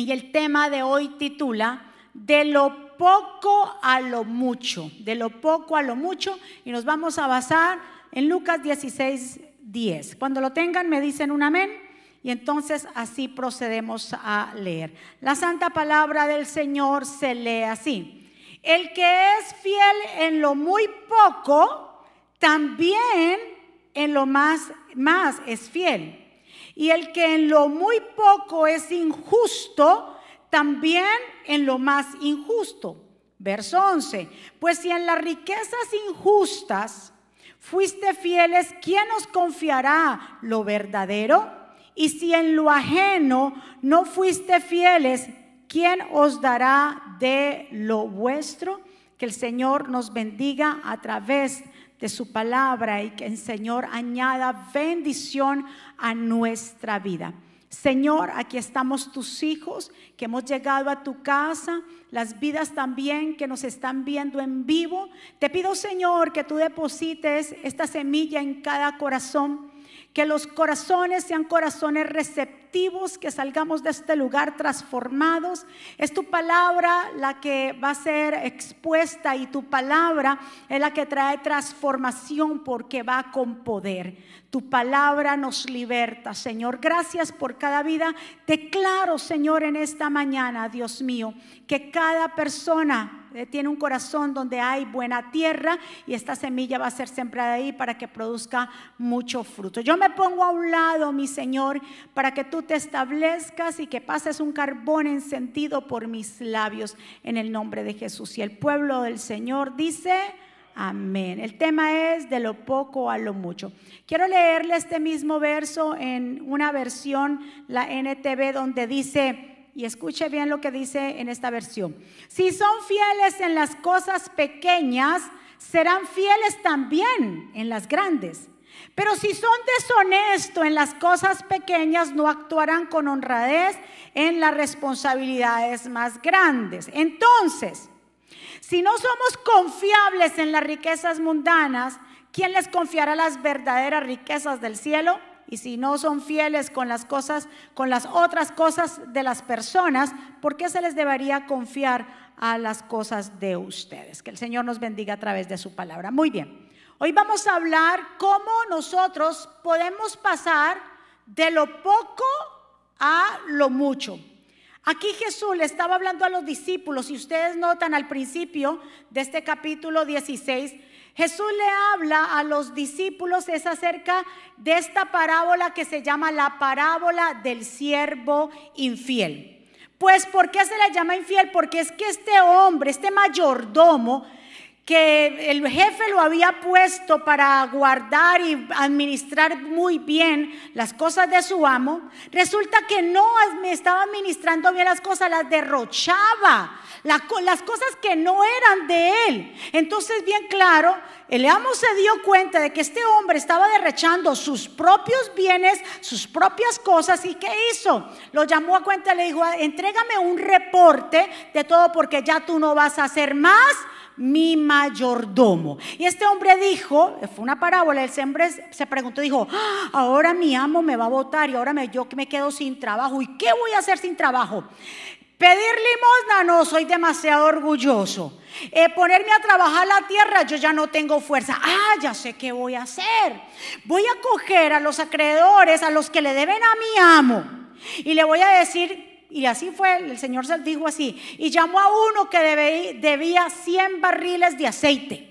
Y el tema de hoy titula De lo poco a lo mucho, de lo poco a lo mucho. Y nos vamos a basar en Lucas 16, 10. Cuando lo tengan me dicen un amén. Y entonces así procedemos a leer. La santa palabra del Señor se lee así. El que es fiel en lo muy poco, también en lo más, más es fiel. Y el que en lo muy poco es injusto, también en lo más injusto. Verso 11. Pues si en las riquezas injustas fuiste fieles, ¿quién os confiará lo verdadero? Y si en lo ajeno no fuiste fieles, ¿quién os dará de lo vuestro? Que el Señor nos bendiga a través de su palabra y que el Señor añada bendición a nuestra vida. Señor, aquí estamos tus hijos que hemos llegado a tu casa, las vidas también que nos están viendo en vivo. Te pido, Señor, que tú deposites esta semilla en cada corazón, que los corazones sean corazones receptivos, que salgamos de este lugar transformados. Es tu palabra la que va a ser expuesta y tu palabra es la que trae transformación porque va con poder. Tu palabra nos liberta, Señor. Gracias por cada vida. Declaro, Señor, en esta mañana, Dios mío, que cada persona eh, tiene un corazón donde hay buena tierra y esta semilla va a ser sembrada ahí para que produzca mucho fruto. Yo me pongo a un lado, mi Señor, para que tú te establezcas y que pases un carbón encendido por mis labios en el nombre de Jesús. Y el pueblo del Señor dice... Amén. El tema es de lo poco a lo mucho. Quiero leerle este mismo verso en una versión, la NTV, donde dice, y escuche bien lo que dice en esta versión, si son fieles en las cosas pequeñas, serán fieles también en las grandes. Pero si son deshonestos en las cosas pequeñas, no actuarán con honradez en las responsabilidades más grandes. Entonces, si no somos confiables en las riquezas mundanas, ¿quién les confiará las verdaderas riquezas del cielo? Y si no son fieles con las cosas, con las otras cosas de las personas, ¿por qué se les debería confiar a las cosas de ustedes? Que el Señor nos bendiga a través de su palabra. Muy bien. Hoy vamos a hablar cómo nosotros podemos pasar de lo poco a lo mucho. Aquí Jesús le estaba hablando a los discípulos, y ustedes notan al principio de este capítulo 16, Jesús le habla a los discípulos es acerca de esta parábola que se llama la parábola del siervo infiel. Pues, ¿por qué se le llama infiel? Porque es que este hombre, este mayordomo, que el jefe lo había puesto para guardar y administrar muy bien las cosas de su amo, resulta que no me estaba administrando bien las cosas, las derrochaba, las, cosas que no eran de él. Entonces, bien claro, el amo se dio cuenta de que este hombre estaba derrochando sus propios bienes, sus propias cosas, y ¿qué hizo? Lo llamó a cuenta le dijo, entrégame un reporte de todo porque ya tú no vas a hacer más mi mayordomo. Y este hombre dijo, fue una parábola, el hombre se preguntó, dijo, ah, ahora mi amo me va a votar y ahora me, yo me quedo sin trabajo. ¿Y qué voy a hacer sin trabajo? Pedir limosna, no, soy demasiado orgulloso. Eh, ponerme a trabajar la tierra, yo ya no tengo fuerza. Ah, ya sé qué voy a hacer. Voy a coger a los acreedores, a los que le deben a mi amo. Y le voy a decir, y así fue, el Señor se dijo así, y llamó a uno que debía 100 barriles de aceite.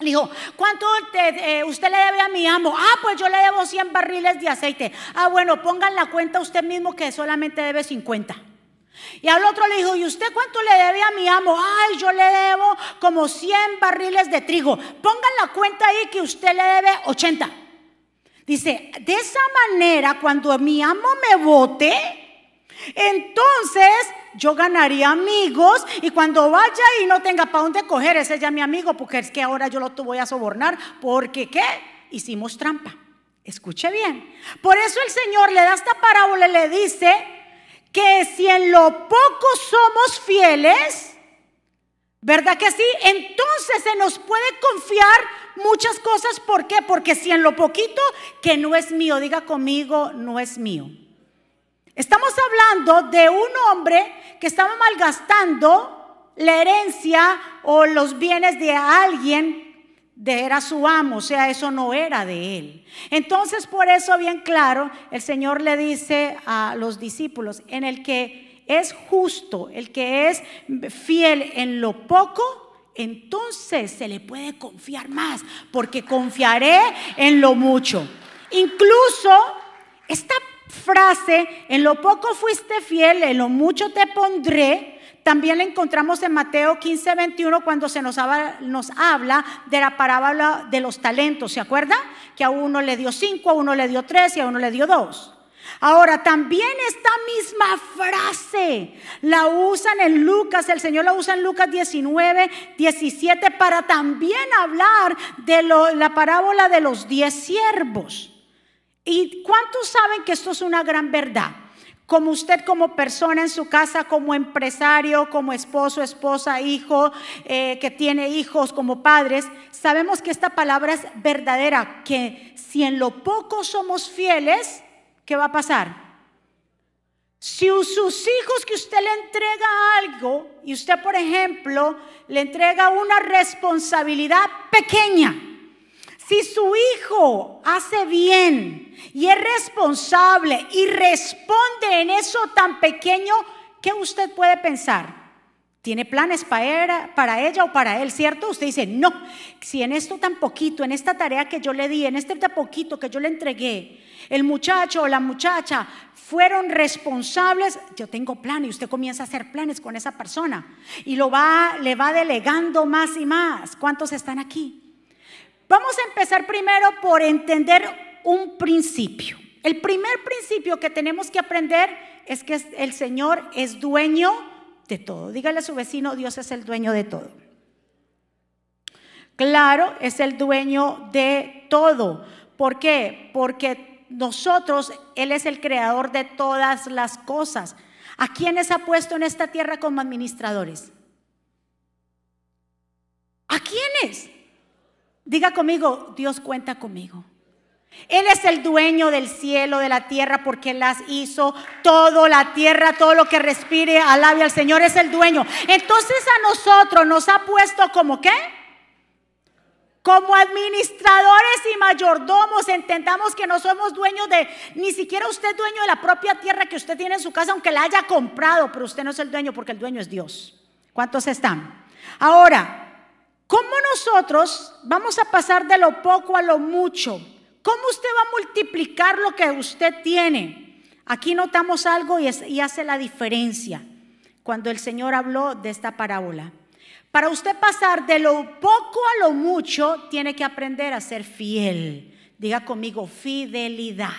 Le dijo, ¿cuánto eh, usted le debe a mi amo? Ah, pues yo le debo 100 barriles de aceite. Ah, bueno, pongan la cuenta usted mismo que solamente debe 50. Y al otro le dijo, ¿y usted cuánto le debe a mi amo? Ay, yo le debo como 100 barriles de trigo. Pongan la cuenta ahí que usted le debe 80. Dice, de esa manera, cuando mi amo me vote, entonces yo ganaría amigos y cuando vaya y no tenga para dónde coger, ese ya mi amigo, porque es que ahora yo lo voy a sobornar, porque ¿qué? Hicimos trampa. Escuche bien. Por eso el Señor le da esta parábola y le dice que si en lo poco somos fieles, ¿verdad que sí? Entonces se nos puede confiar muchas cosas. ¿Por qué? Porque si en lo poquito que no es mío, diga conmigo, no es mío. Estamos hablando de un hombre que estaba malgastando la herencia o los bienes de alguien de era su amo, o sea, eso no era de él. Entonces, por eso bien claro, el Señor le dice a los discípulos, en el que es justo, el que es fiel en lo poco, entonces se le puede confiar más, porque confiaré en lo mucho. Incluso esta frase, en lo poco fuiste fiel, en lo mucho te pondré, también la encontramos en Mateo 15, 21 cuando se nos habla, nos habla de la parábola de los talentos. ¿Se acuerda? Que a uno le dio cinco, a uno le dio tres y a uno le dio dos. Ahora, también esta misma frase la usan en Lucas, el Señor la usa en Lucas 19, 17 para también hablar de la parábola de los diez siervos. ¿Y cuántos saben que esto es una gran verdad? Como usted como persona en su casa, como empresario, como esposo, esposa, hijo, eh, que tiene hijos, como padres, sabemos que esta palabra es verdadera, que si en lo poco somos fieles, ¿qué va a pasar? Si sus hijos que usted le entrega algo y usted, por ejemplo, le entrega una responsabilidad pequeña, si su hijo hace bien y es responsable y responde en eso tan pequeño, ¿qué usted puede pensar? ¿Tiene planes para, ella o para él, cierto? Usted dice, no, si en esto tan poquito, en esta tarea que yo le di, en este tan poquito que yo le entregué, el muchacho o la muchacha fueron responsables, yo tengo planes y usted comienza a hacer planes con esa persona y lo va, le va delegando más y más. ¿Cuántos están aquí? Vamos a empezar primero por entender un principio. El primer principio que tenemos que aprender es que el Señor es dueño de todo. Dígale a su vecino, Dios es el dueño de todo. Claro, es el dueño de todo. ¿Por qué? Porque nosotros, Él es el creador de todas las cosas. ¿A quiénes ha puesto en esta tierra como administradores? ¿A quiénes? Diga conmigo, Dios cuenta conmigo. Él es el dueño del cielo, de la tierra, porque las hizo todo, la tierra, todo lo que respire, alabe al Señor, es el dueño. Entonces a nosotros nos ha puesto como qué? Como administradores y mayordomos, entendamos que no somos dueños de, ni siquiera usted es dueño de la propia tierra que usted tiene en su casa, aunque la haya comprado, pero usted no es el dueño porque el dueño es Dios. ¿Cuántos están? Ahora, ¿Cómo nosotros vamos a pasar de lo poco a lo mucho? ¿Cómo usted va a multiplicar lo que usted tiene? Aquí notamos algo y, hace la diferencia cuando el Señor habló de esta parábola. Para usted pasar de lo poco a lo mucho, tiene que aprender a ser fiel. Diga conmigo, fidelidad.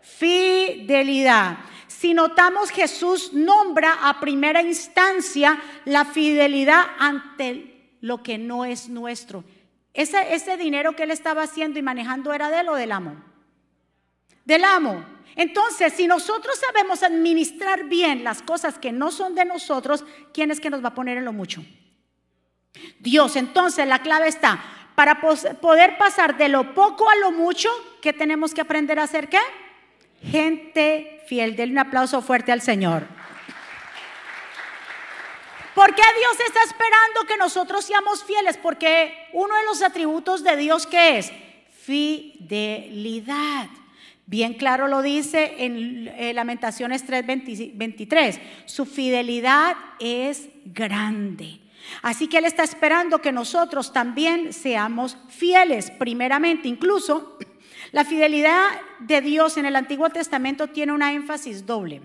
Fidelidad. Si notamos, Jesús nombra a primera instancia la fidelidad ante lo que no es nuestro. Ese, ese dinero que él estaba haciendo y manejando era de él o del amo. Del amo. Entonces, si nosotros sabemos administrar bien las cosas que no son de nosotros, ¿quién es que nos va a poner en lo mucho? Dios. Entonces, la clave está, para poder pasar de lo poco a lo mucho, ¿qué tenemos que aprender a hacer? ¿Qué? Gente fiel. Denle un aplauso fuerte al Señor. ¿Por qué Dios está esperando que nosotros seamos fieles? Porque uno de los atributos de Dios que es fidelidad. Bien claro lo dice en eh, Lamentaciones 3:23. Su fidelidad es grande. Así que Él está esperando que nosotros también seamos fieles, primeramente. Incluso la fidelidad de Dios en el Antiguo Testamento tiene una énfasis doble.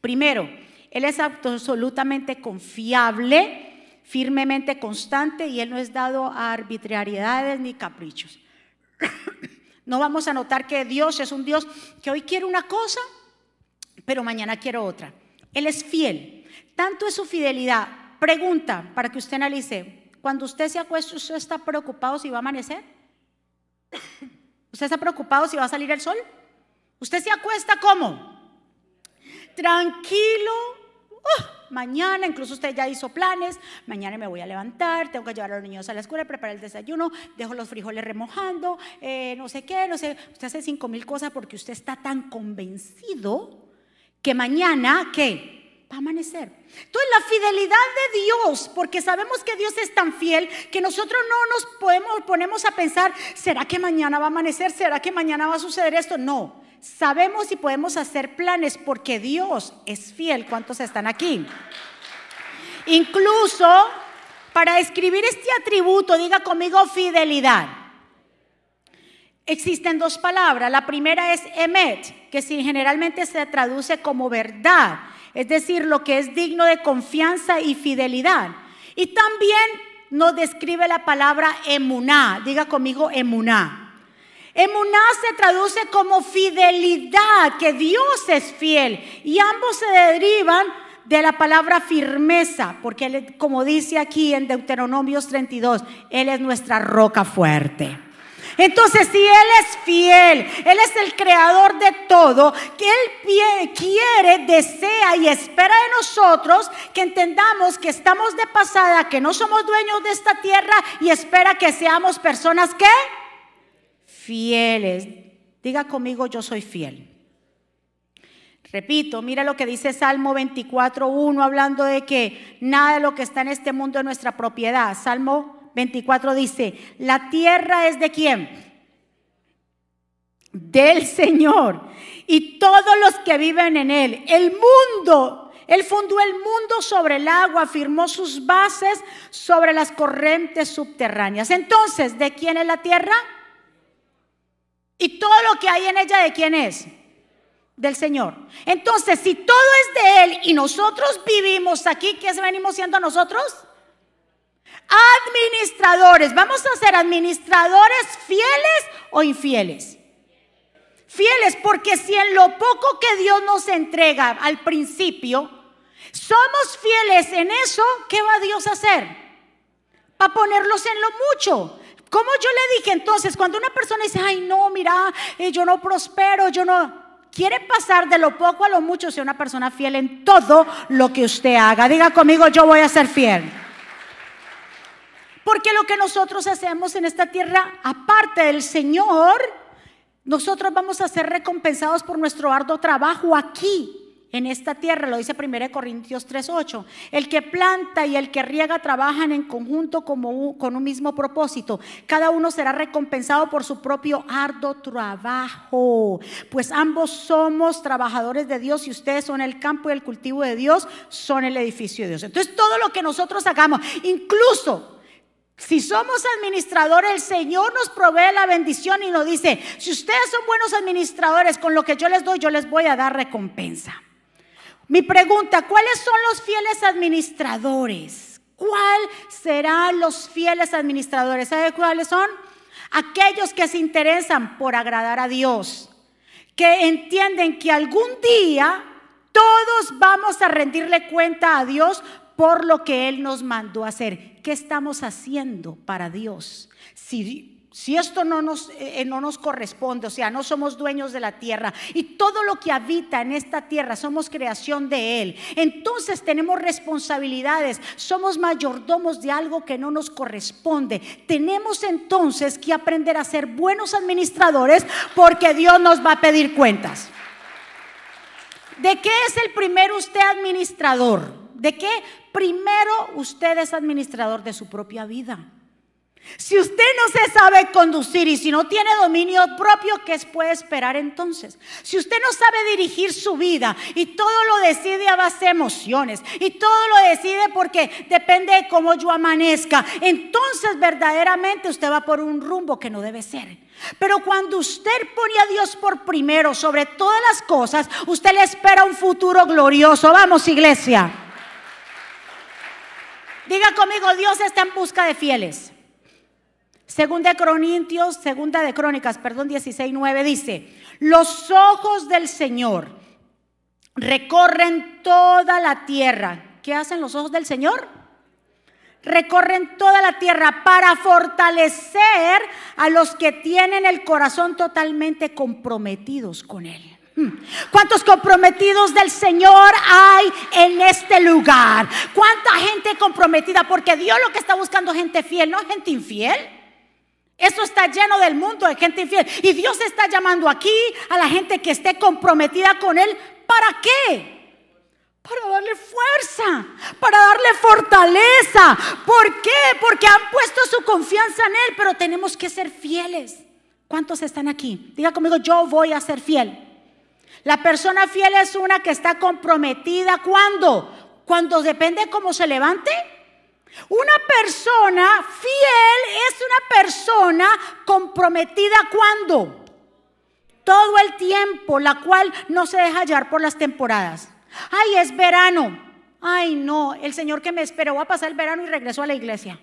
Primero, él es absolutamente confiable, firmemente constante y Él no es dado a arbitrariedades ni caprichos. No vamos a notar que Dios es un Dios que hoy quiere una cosa, pero mañana quiere otra. Él es fiel. Tanto es su fidelidad. Pregunta para que usted analice. Cuando usted se acuesta, ¿usted está preocupado si va a amanecer? ¿Usted está preocupado si va a salir el sol? ¿Usted se acuesta cómo? Tranquilo, Oh, mañana, incluso usted ya hizo planes, mañana me voy a levantar, tengo que llevar a los niños a la escuela, preparar el desayuno, dejo los frijoles remojando, eh, no sé qué, no sé, usted hace cinco mil cosas porque usted está tan convencido que mañana, ¿qué? Va a amanecer. Entonces la fidelidad de Dios, porque sabemos que Dios es tan fiel que nosotros no nos podemos, ponemos a pensar, ¿será que mañana va a amanecer? ¿Será que mañana va a suceder esto? No, sabemos y podemos hacer planes porque Dios es fiel. ¿Cuántos están aquí? Incluso para escribir este atributo, diga conmigo fidelidad. Existen dos palabras. La primera es emet, que generalmente se traduce como verdad, es decir, lo que es digno de confianza y fidelidad. Y también nos describe la palabra emuná. Diga conmigo emuná. Emuná se traduce como fidelidad, que Dios es fiel. Y ambos se derivan de la palabra firmeza, porque él, como dice aquí en Deuteronomios 32, Él es nuestra roca fuerte. Entonces, si Él es fiel, Él es el creador de todo, que Él quiere, desea y espera de nosotros que entendamos que estamos de pasada, que no somos dueños de esta tierra y espera que seamos personas que fieles. Diga conmigo, yo soy fiel. Repito, mira lo que dice Salmo 24.1, hablando de que nada de lo que está en este mundo es nuestra propiedad. Salmo 24 dice, la tierra es de quién? Del Señor y todos los que viven en él. El mundo, él fundó el mundo sobre el agua, firmó sus bases sobre las corrientes subterráneas. Entonces, ¿de quién es la tierra? Y todo lo que hay en ella, ¿de quién es? del Señor. Entonces, si todo es de Él y nosotros vivimos aquí, ¿qué venimos siendo nosotros? Administradores. ¿Vamos a ser administradores fieles o infieles? Fieles, porque si en lo poco que Dios nos entrega al principio, somos fieles en eso, ¿qué va Dios a hacer? Para ponerlos en lo mucho. Como yo le dije entonces, cuando una persona dice, ay no, mira, eh, yo no prospero, yo no, quiere pasar de lo poco a lo mucho, sea una persona fiel en todo lo que usted haga. Diga conmigo, yo voy a ser fiel. Porque lo que nosotros hacemos en esta tierra, aparte del Señor, nosotros vamos a ser recompensados por nuestro arduo trabajo aquí en esta tierra, lo dice 1 Corintios 3:8. El que planta y el que riega trabajan en conjunto como con un mismo propósito. Cada uno será recompensado por su propio arduo trabajo. Pues ambos somos trabajadores de Dios y ustedes son el campo y el cultivo de Dios, son el edificio de Dios. Entonces todo lo que nosotros hagamos, incluso si somos administradores, el Señor nos provee la bendición y nos dice, si ustedes son buenos administradores, con lo que yo les doy, yo les voy a dar recompensa. Mi pregunta, ¿cuáles son los fieles administradores? ¿Cuál serán los fieles administradores? ¿Sabe cuáles son? Aquellos que se interesan por agradar a Dios, que entienden que algún día todos vamos a rendirle cuenta a Dios por lo que Él nos mandó a hacer. ¿Qué estamos haciendo para Dios? Si si esto no nos, eh, no nos corresponde, o sea, no somos dueños de la tierra y todo lo que habita en esta tierra somos creación de Él, entonces tenemos responsabilidades, somos mayordomos de algo que no nos corresponde. Tenemos entonces que aprender a ser buenos administradores porque Dios nos va a pedir cuentas. ¿De qué es el primero usted administrador? ¿De qué primero usted es administrador de su propia vida? Si usted no se sabe conducir y si no tiene dominio propio, ¿qué puede esperar entonces? Si usted no sabe dirigir su vida y todo lo decide a base de emociones y todo lo decide porque depende de cómo yo amanezca, entonces verdaderamente usted va por un rumbo que no debe ser. Pero cuando usted pone a Dios por primero sobre todas las cosas, usted le espera un futuro glorioso. Vamos, iglesia. Diga conmigo, Dios está en busca de fieles. Segunda de Corintios, segunda de Crónicas, perdón, 16, 9 dice, los ojos del Señor recorren toda la tierra. ¿Qué hacen los ojos del Señor? Recorren toda la tierra para fortalecer a los que tienen el corazón totalmente comprometidos con Él. Hmm. ¿Cuántos comprometidos del Señor hay en este lugar? ¿Cuánta gente comprometida? Porque Dios lo que está buscando gente fiel, no gente infiel. Eso está lleno del mundo de gente infiel. Y Dios está llamando aquí a la gente que esté comprometida con Él ¿Para qué? Para darle fuerza, para darle fortaleza. ¿Por qué? Porque han puesto su confianza en Él, pero tenemos que ser fieles. ¿Cuántos están aquí? Diga conmigo, yo voy a ser fiel. La persona fiel es una que está comprometida. ¿Cuándo? Cuando depende cómo se levante. Una persona fiel es una persona comprometida cuando todo el tiempo, la cual no se deja hallar por las temporadas. Ay, es verano. Ay, no, el Señor que me esperó va a pasar el verano y regresó a la iglesia.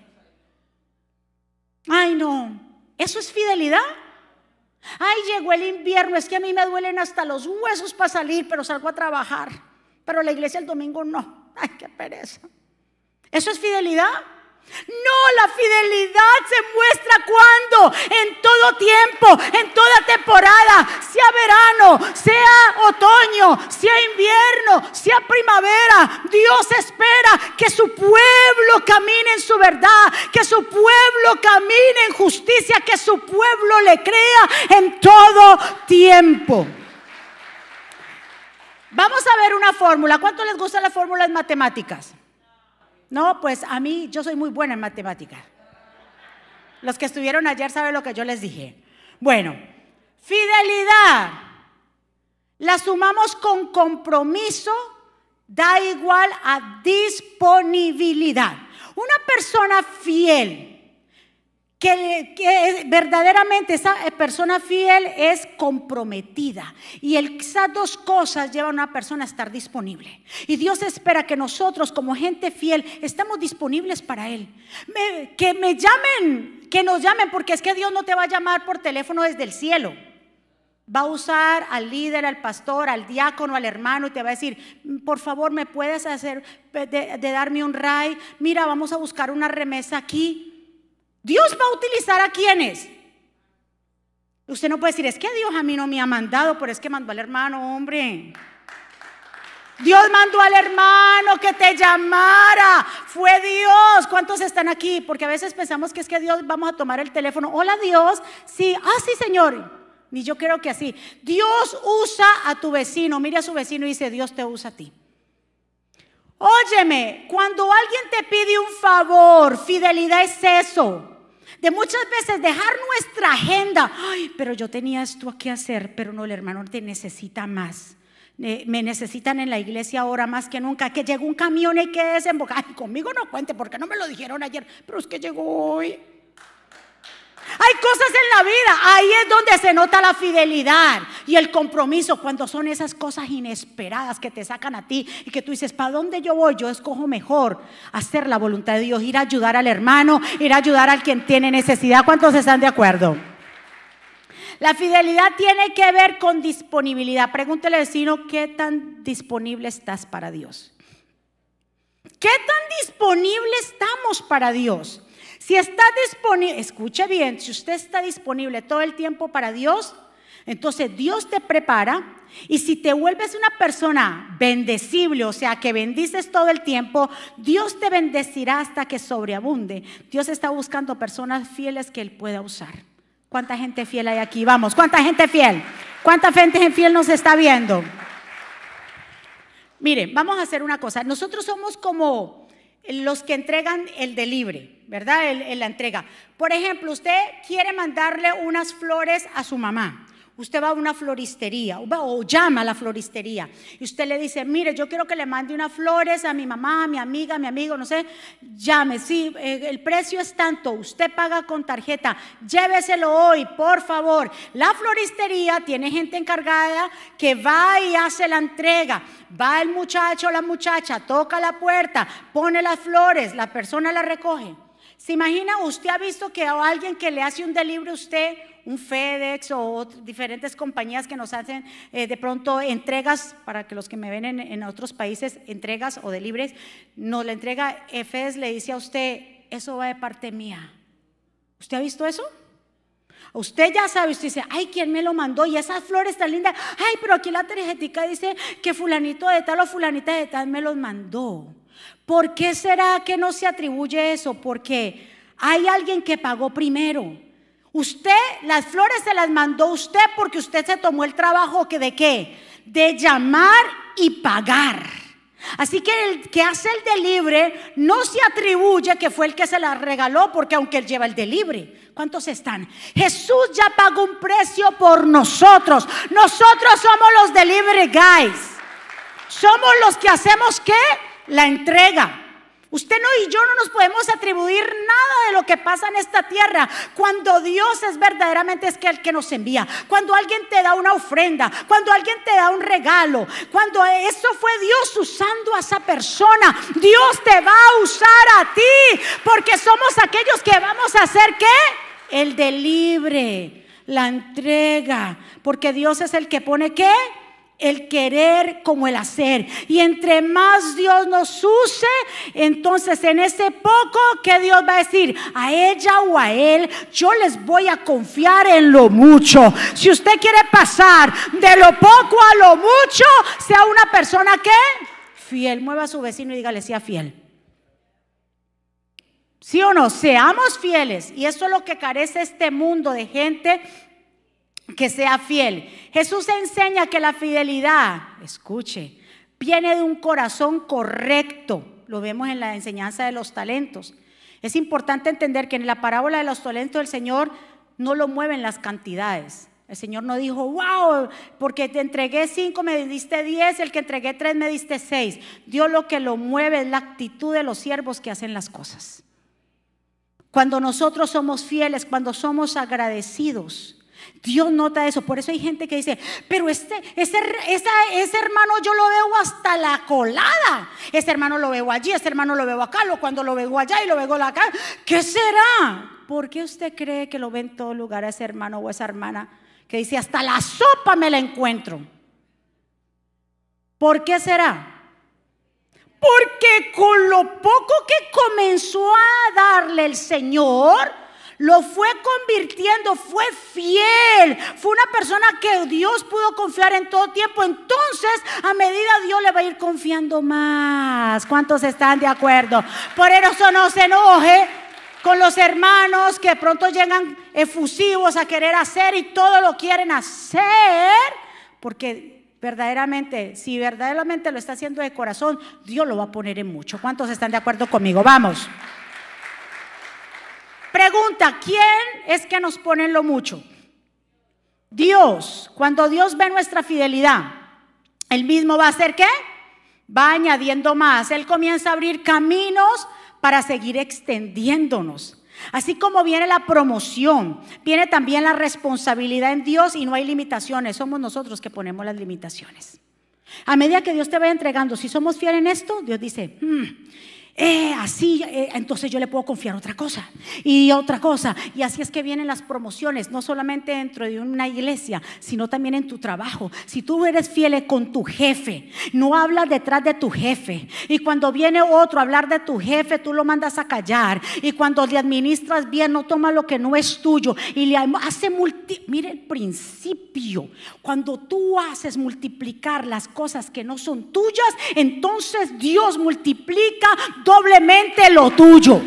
Ay, no, ¿eso es fidelidad? Ay, llegó el invierno, es que a mí me duelen hasta los huesos para salir, pero salgo a trabajar. Pero la iglesia el domingo no. Ay, qué pereza. ¿Eso es fidelidad? No, la fidelidad se muestra cuando, en todo tiempo, en toda temporada, sea verano, sea otoño, sea invierno, sea primavera. Dios espera que su pueblo camine en su verdad, que su pueblo camine en justicia, que su pueblo le crea en todo tiempo. Vamos a ver una fórmula. ¿Cuánto les gustan las fórmulas matemáticas? No, pues a mí yo soy muy buena en matemática. Los que estuvieron ayer saben lo que yo les dije. Bueno, fidelidad. La sumamos con compromiso, da igual a disponibilidad. Una persona fiel que, verdaderamente esa persona fiel es comprometida. Y esas dos cosas llevan a una persona a estar disponible. Y Dios espera que nosotros como gente fiel estemos disponibles para Él. que me llamen, que nos llamen, porque es que Dios no te va a llamar por teléfono desde el cielo. Va a usar al líder, al pastor, al diácono, al hermano y te va a decir, por favor, ¿me puedes hacer de, de darme un ray? Mira, vamos a buscar una remesa aquí. Dios va a utilizar a quienes. Usted no puede decir, es que Dios a mí no me ha mandado, pero es que mandó al hermano, hombre. Dios mandó al hermano que te llamara. Fue Dios. ¿Cuántos están aquí? Porque a veces pensamos que es que Dios, vamos a tomar el teléfono. Hola Dios. Sí, ah, sí, Señor. Y yo creo que así. Dios usa a tu vecino. Mira a su vecino y dice, Dios te usa a ti. Óyeme, cuando alguien te pide un favor, fidelidad es eso de muchas veces dejar nuestra agenda. Ay, pero yo tenía esto que hacer, pero no, el hermano te necesita más. Me necesitan en la iglesia ahora más que nunca. Que llegó un camión y que desembocar. Ay, conmigo no cuente porque no me lo dijeron ayer, pero es que llegó hoy. Hay cosas en la vida, ahí es donde se nota la fidelidad y el compromiso cuando son esas cosas inesperadas que te sacan a ti y que tú dices, ¿para dónde yo voy? Yo escojo mejor hacer la voluntad de Dios, ir a ayudar al hermano, ir a ayudar al quien tiene necesidad. ¿Cuántos están de acuerdo? La fidelidad tiene que ver con disponibilidad. Pregúntele al vecino, ¿qué tan disponible estás para Dios? ¿Qué tan disponible estamos para Dios? Si está disponible, escuche bien, si usted está disponible todo el tiempo para Dios, entonces Dios te prepara y si te vuelves una persona bendecible, o sea, que bendices todo el tiempo, Dios te bendecirá hasta que sobreabunde. Dios está buscando personas fieles que Él pueda usar. ¿Cuánta gente fiel hay aquí? Vamos, ¿cuánta gente fiel? ¿Cuánta gente fiel nos está viendo? Miren, vamos a hacer una cosa. Nosotros somos como los que entregan el delivery, ¿verdad? El, la entrega. Por ejemplo, usted quiere mandarle unas flores a su mamá. Usted va a una floristería o, llama a la floristería y usted le dice, mire, yo quiero que le mande unas flores a mi mamá, a mi amiga, a mi amigo, no sé, llame, sí, eh, el precio es tanto, usted paga con tarjeta, lléveselo hoy, por favor. La floristería tiene gente encargada que va y hace la entrega. Va el muchacho o la muchacha, toca la puerta, pone las flores, la persona la recoge. ¿Se imagina? Usted ha visto que alguien que le hace un delivery a usted un FedEx o diferentes compañías que nos hacen eh, de pronto entregas, para que los que me ven en, otros países, entregas o delibres, nos la entrega FedEx, le dice a usted, eso va de parte mía. ¿Usted ha visto eso? Usted ya sabe, usted dice, ay, ¿quién me lo mandó? Y esas flores tan lindas, ay, pero aquí la tarjetica dice que fulanito de tal o fulanita de tal me los mandó. ¿Por qué será que no se atribuye eso? Porque hay alguien que pagó primero. Usted, las flores se las mandó usted porque usted se tomó el trabajo que de qué? de llamar y pagar. Así que el que hace el delibre no se atribuye que fue el que se la regaló, porque aunque él lleva el delibre, ¿cuántos están? Jesús ya pagó un precio por nosotros. Nosotros somos los delivery guys. Somos los que hacemos qué? La entrega. Usted no y yo no nos podemos atribuir nada de lo que pasa en esta tierra cuando Dios es verdaderamente es el que nos envía. Cuando alguien te da una ofrenda, cuando alguien te da un regalo, cuando eso fue Dios usando a esa persona, Dios te va a usar a ti porque somos aquellos que vamos a hacer qué? El de libre, la entrega, porque Dios es el que pone qué? El querer como el hacer. Y entre más Dios nos use, entonces en ese poco que Dios va a decir a ella o a él, yo les voy a confiar en lo mucho. Si usted quiere pasar de lo poco a lo mucho, sea una persona que fiel, mueva a su vecino y dígale sea fiel. ¿Sí o no? Seamos fieles. Y eso es lo que carece este mundo de gente que sea fiel. Jesús enseña que la fidelidad, escuche, viene de un corazón correcto. Lo vemos en la enseñanza de los talentos. Es importante entender que en la parábola de los talentos el Señor no lo mueven las cantidades. El Señor no dijo, wow, porque te entregué cinco, me diste diez, el que entregué tres, me diste seis. Dios lo que lo mueve es la actitud de los siervos que hacen las cosas. Cuando nosotros somos fieles, cuando somos agradecidos, Dios nota eso. Por eso hay gente que dice, pero este, ese, ese hermano yo lo veo hasta la colada. Ese hermano lo veo allí, ese hermano lo veo acá, lo, cuando lo veo allá y lo veo acá. ¿Qué será? ¿Por qué usted cree que lo ve en todo lugar a ese hermano o esa hermana que dice, hasta la sopa me la encuentro? ¿Por qué será? Porque con lo poco que comenzó a darle el Señor, lo fue convirtiendo, fue fiel, fue una persona que Dios pudo confiar en todo tiempo. Entonces, a medida Dios le va a ir confiando más. ¿Cuántos están de acuerdo? Por eso no se enoje con los hermanos que pronto llegan efusivos a querer hacer y todo lo quieren hacer, porque verdaderamente, si verdaderamente lo está haciendo de corazón, Dios lo va a poner en mucho. ¿Cuántos están de acuerdo conmigo? Vamos. Pregunta, ¿quién es que nos pone en lo mucho? Dios. Cuando Dios ve nuestra fidelidad, Él mismo va a hacer qué? Va añadiendo más. Él comienza a abrir caminos para seguir extendiéndonos. Así como viene la promoción, viene también la responsabilidad en Dios y no hay limitaciones. Somos nosotros que ponemos las limitaciones. A medida que Dios te va entregando, si somos fieles en esto, Dios dice, hmm, eh, así, eh, entonces yo le puedo confiar otra cosa y otra cosa. Y así es que vienen las promociones, no solamente dentro de una iglesia, sino también en tu trabajo. Si tú eres fiel con tu jefe, no hablas detrás de tu jefe. Y cuando viene otro a hablar de tu jefe, tú lo mandas a callar. Y cuando le administras bien, no toma lo que no es tuyo. Y le hace multi... Mire el principio. Cuando tú haces multiplicar las cosas que no son tuyas, entonces Dios multiplica doblemente lo tuyo.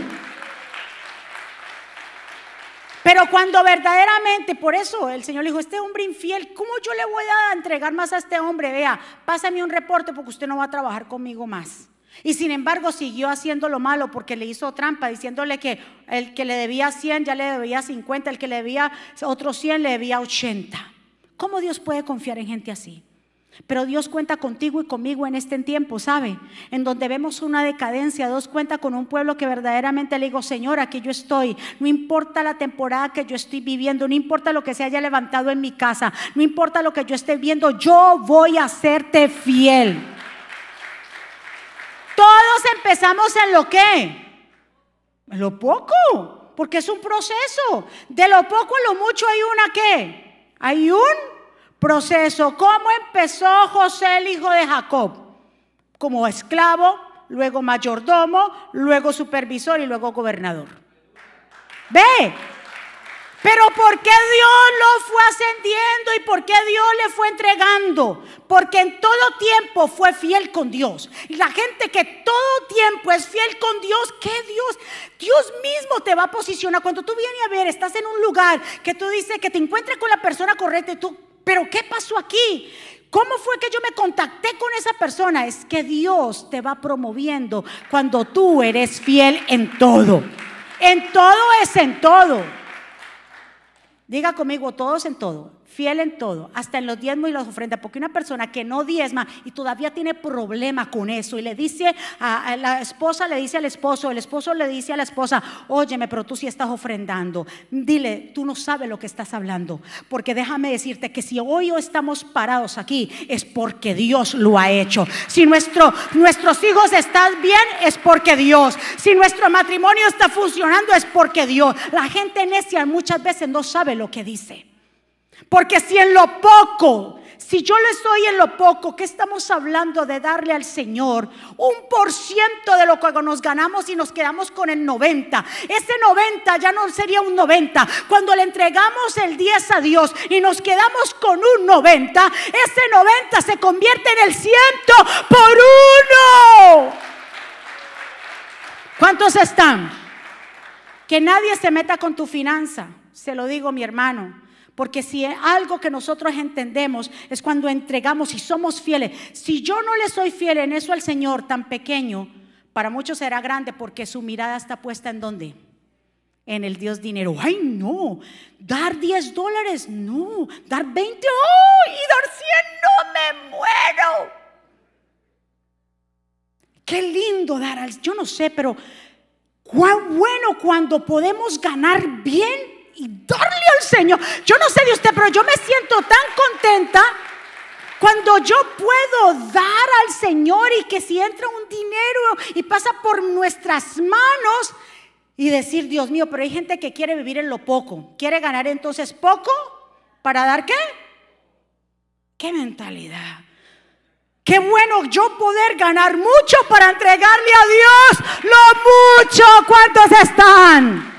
Pero cuando verdaderamente, por eso el Señor le dijo, este hombre infiel, ¿cómo yo le voy a entregar más a este hombre? Vea, pásame un reporte porque usted no va a trabajar conmigo más. Y sin embargo siguió haciendo lo malo porque le hizo trampa, diciéndole que el que le debía 100 ya le debía 50, el que le debía otros 100 le debía 80. ¿Cómo Dios puede confiar en gente así? Pero Dios cuenta contigo y conmigo en este tiempo, ¿sabe? En donde vemos una decadencia, Dios cuenta con un pueblo que verdaderamente le digo, Señor, aquí yo estoy. No importa la temporada que yo estoy viviendo, no importa lo que se haya levantado en mi casa, no importa lo que yo esté viendo, yo voy a hacerte fiel. Todos empezamos en lo que? En lo poco, porque es un proceso. De lo poco a lo mucho hay una qué? Hay un proceso. ¿Cómo empezó José, el hijo de Jacob? Como esclavo, luego mayordomo, luego supervisor y luego gobernador. Ve, pero ¿por qué Dios lo fue ascendiendo y por qué Dios le fue entregando? Porque en todo tiempo fue fiel con Dios. Y la gente que todo tiempo es fiel con Dios, ¿qué Dios? Dios mismo te va a posicionar. Cuando tú vienes a ver, estás en un lugar que tú dices que te encuentres con la persona correcta y tú Pero ¿qué pasó aquí? ¿Cómo fue que yo me contacté con esa persona? Es que Dios te va promoviendo cuando tú eres fiel en todo. En todo es en todo. Diga conmigo, todos en todo fiel en todo, hasta en los diezmos y las ofrendas, porque una persona que no diezma y todavía tiene problema con eso y le dice a, la esposa, le dice al esposo, el esposo le dice a la esposa, óyeme, pero tú sí estás ofrendando, dile, tú no sabes lo que estás hablando, porque déjame decirte que si hoy estamos parados aquí es porque Dios lo ha hecho. Si nuestro, nuestros hijos están bien es porque Dios. Si nuestro matrimonio está funcionando es porque Dios. La gente necia muchas veces no sabe lo que dice. Porque si en lo poco, si yo le estoy en lo poco, ¿qué estamos hablando de darle al Señor? Un por ciento de lo que nos ganamos y nos quedamos con el 90. Ese 90 ya no sería un 90. Cuando le entregamos el 10 a Dios y nos quedamos con un 90, ese 90 se convierte en el ciento por uno. ¿Cuántos están? Que nadie se meta con tu finanza. Se lo digo, mi hermano. Porque si algo que nosotros entendemos es cuando entregamos y somos fieles. Si yo no le soy fiel en eso al Señor tan pequeño, para muchos será grande porque su mirada está puesta en dónde? En el Dios dinero. Ay, no. Dar 10 dólares, no. Dar 20, ¡oh! Y dar 100, no me muero. Qué lindo dar al... Yo no sé, pero cuán bueno cuando podemos ganar bien y darle al Señor. Yo no sé de usted, pero yo me siento tan contenta cuando yo puedo dar al Señor y que si entra un dinero y pasa por nuestras manos y decir, Dios mío, pero hay gente que quiere vivir en lo poco. ¿Quiere ganar entonces poco para dar qué? ¿Qué mentalidad? Qué bueno yo poder ganar mucho para entregarle a Dios lo mucho. ¿Cuántos están?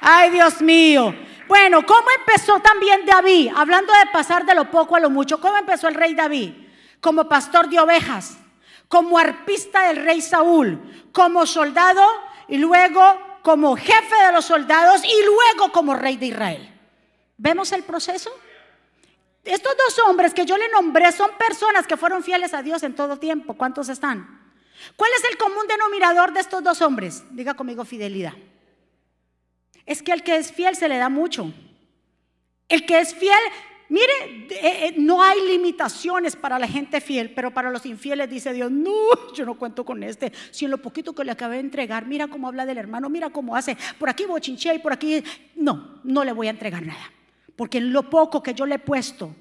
Ay, Dios mío. Bueno, ¿cómo empezó también David? Hablando de pasar de lo poco a lo mucho, ¿cómo empezó el rey David? Como pastor de ovejas, como arpista del rey Saúl, como soldado y luego como jefe de los soldados y luego como rey de Israel. ¿Vemos el proceso? Estos dos hombres que yo le nombré son personas que fueron fieles a Dios en todo tiempo. ¿Cuántos están? ¿Cuál es el común denominador de estos dos hombres? Diga conmigo fidelidad. Es que el que es fiel se le da mucho. El que es fiel, mire, eh, eh, no hay limitaciones para la gente fiel, pero para los infieles dice Dios, no, yo no cuento con este. Si en lo poquito que le acabé de entregar, mira cómo habla del hermano, mira cómo hace, por aquí bochinche y por aquí, no, no le voy a entregar nada. Porque en lo poco que yo le he puesto,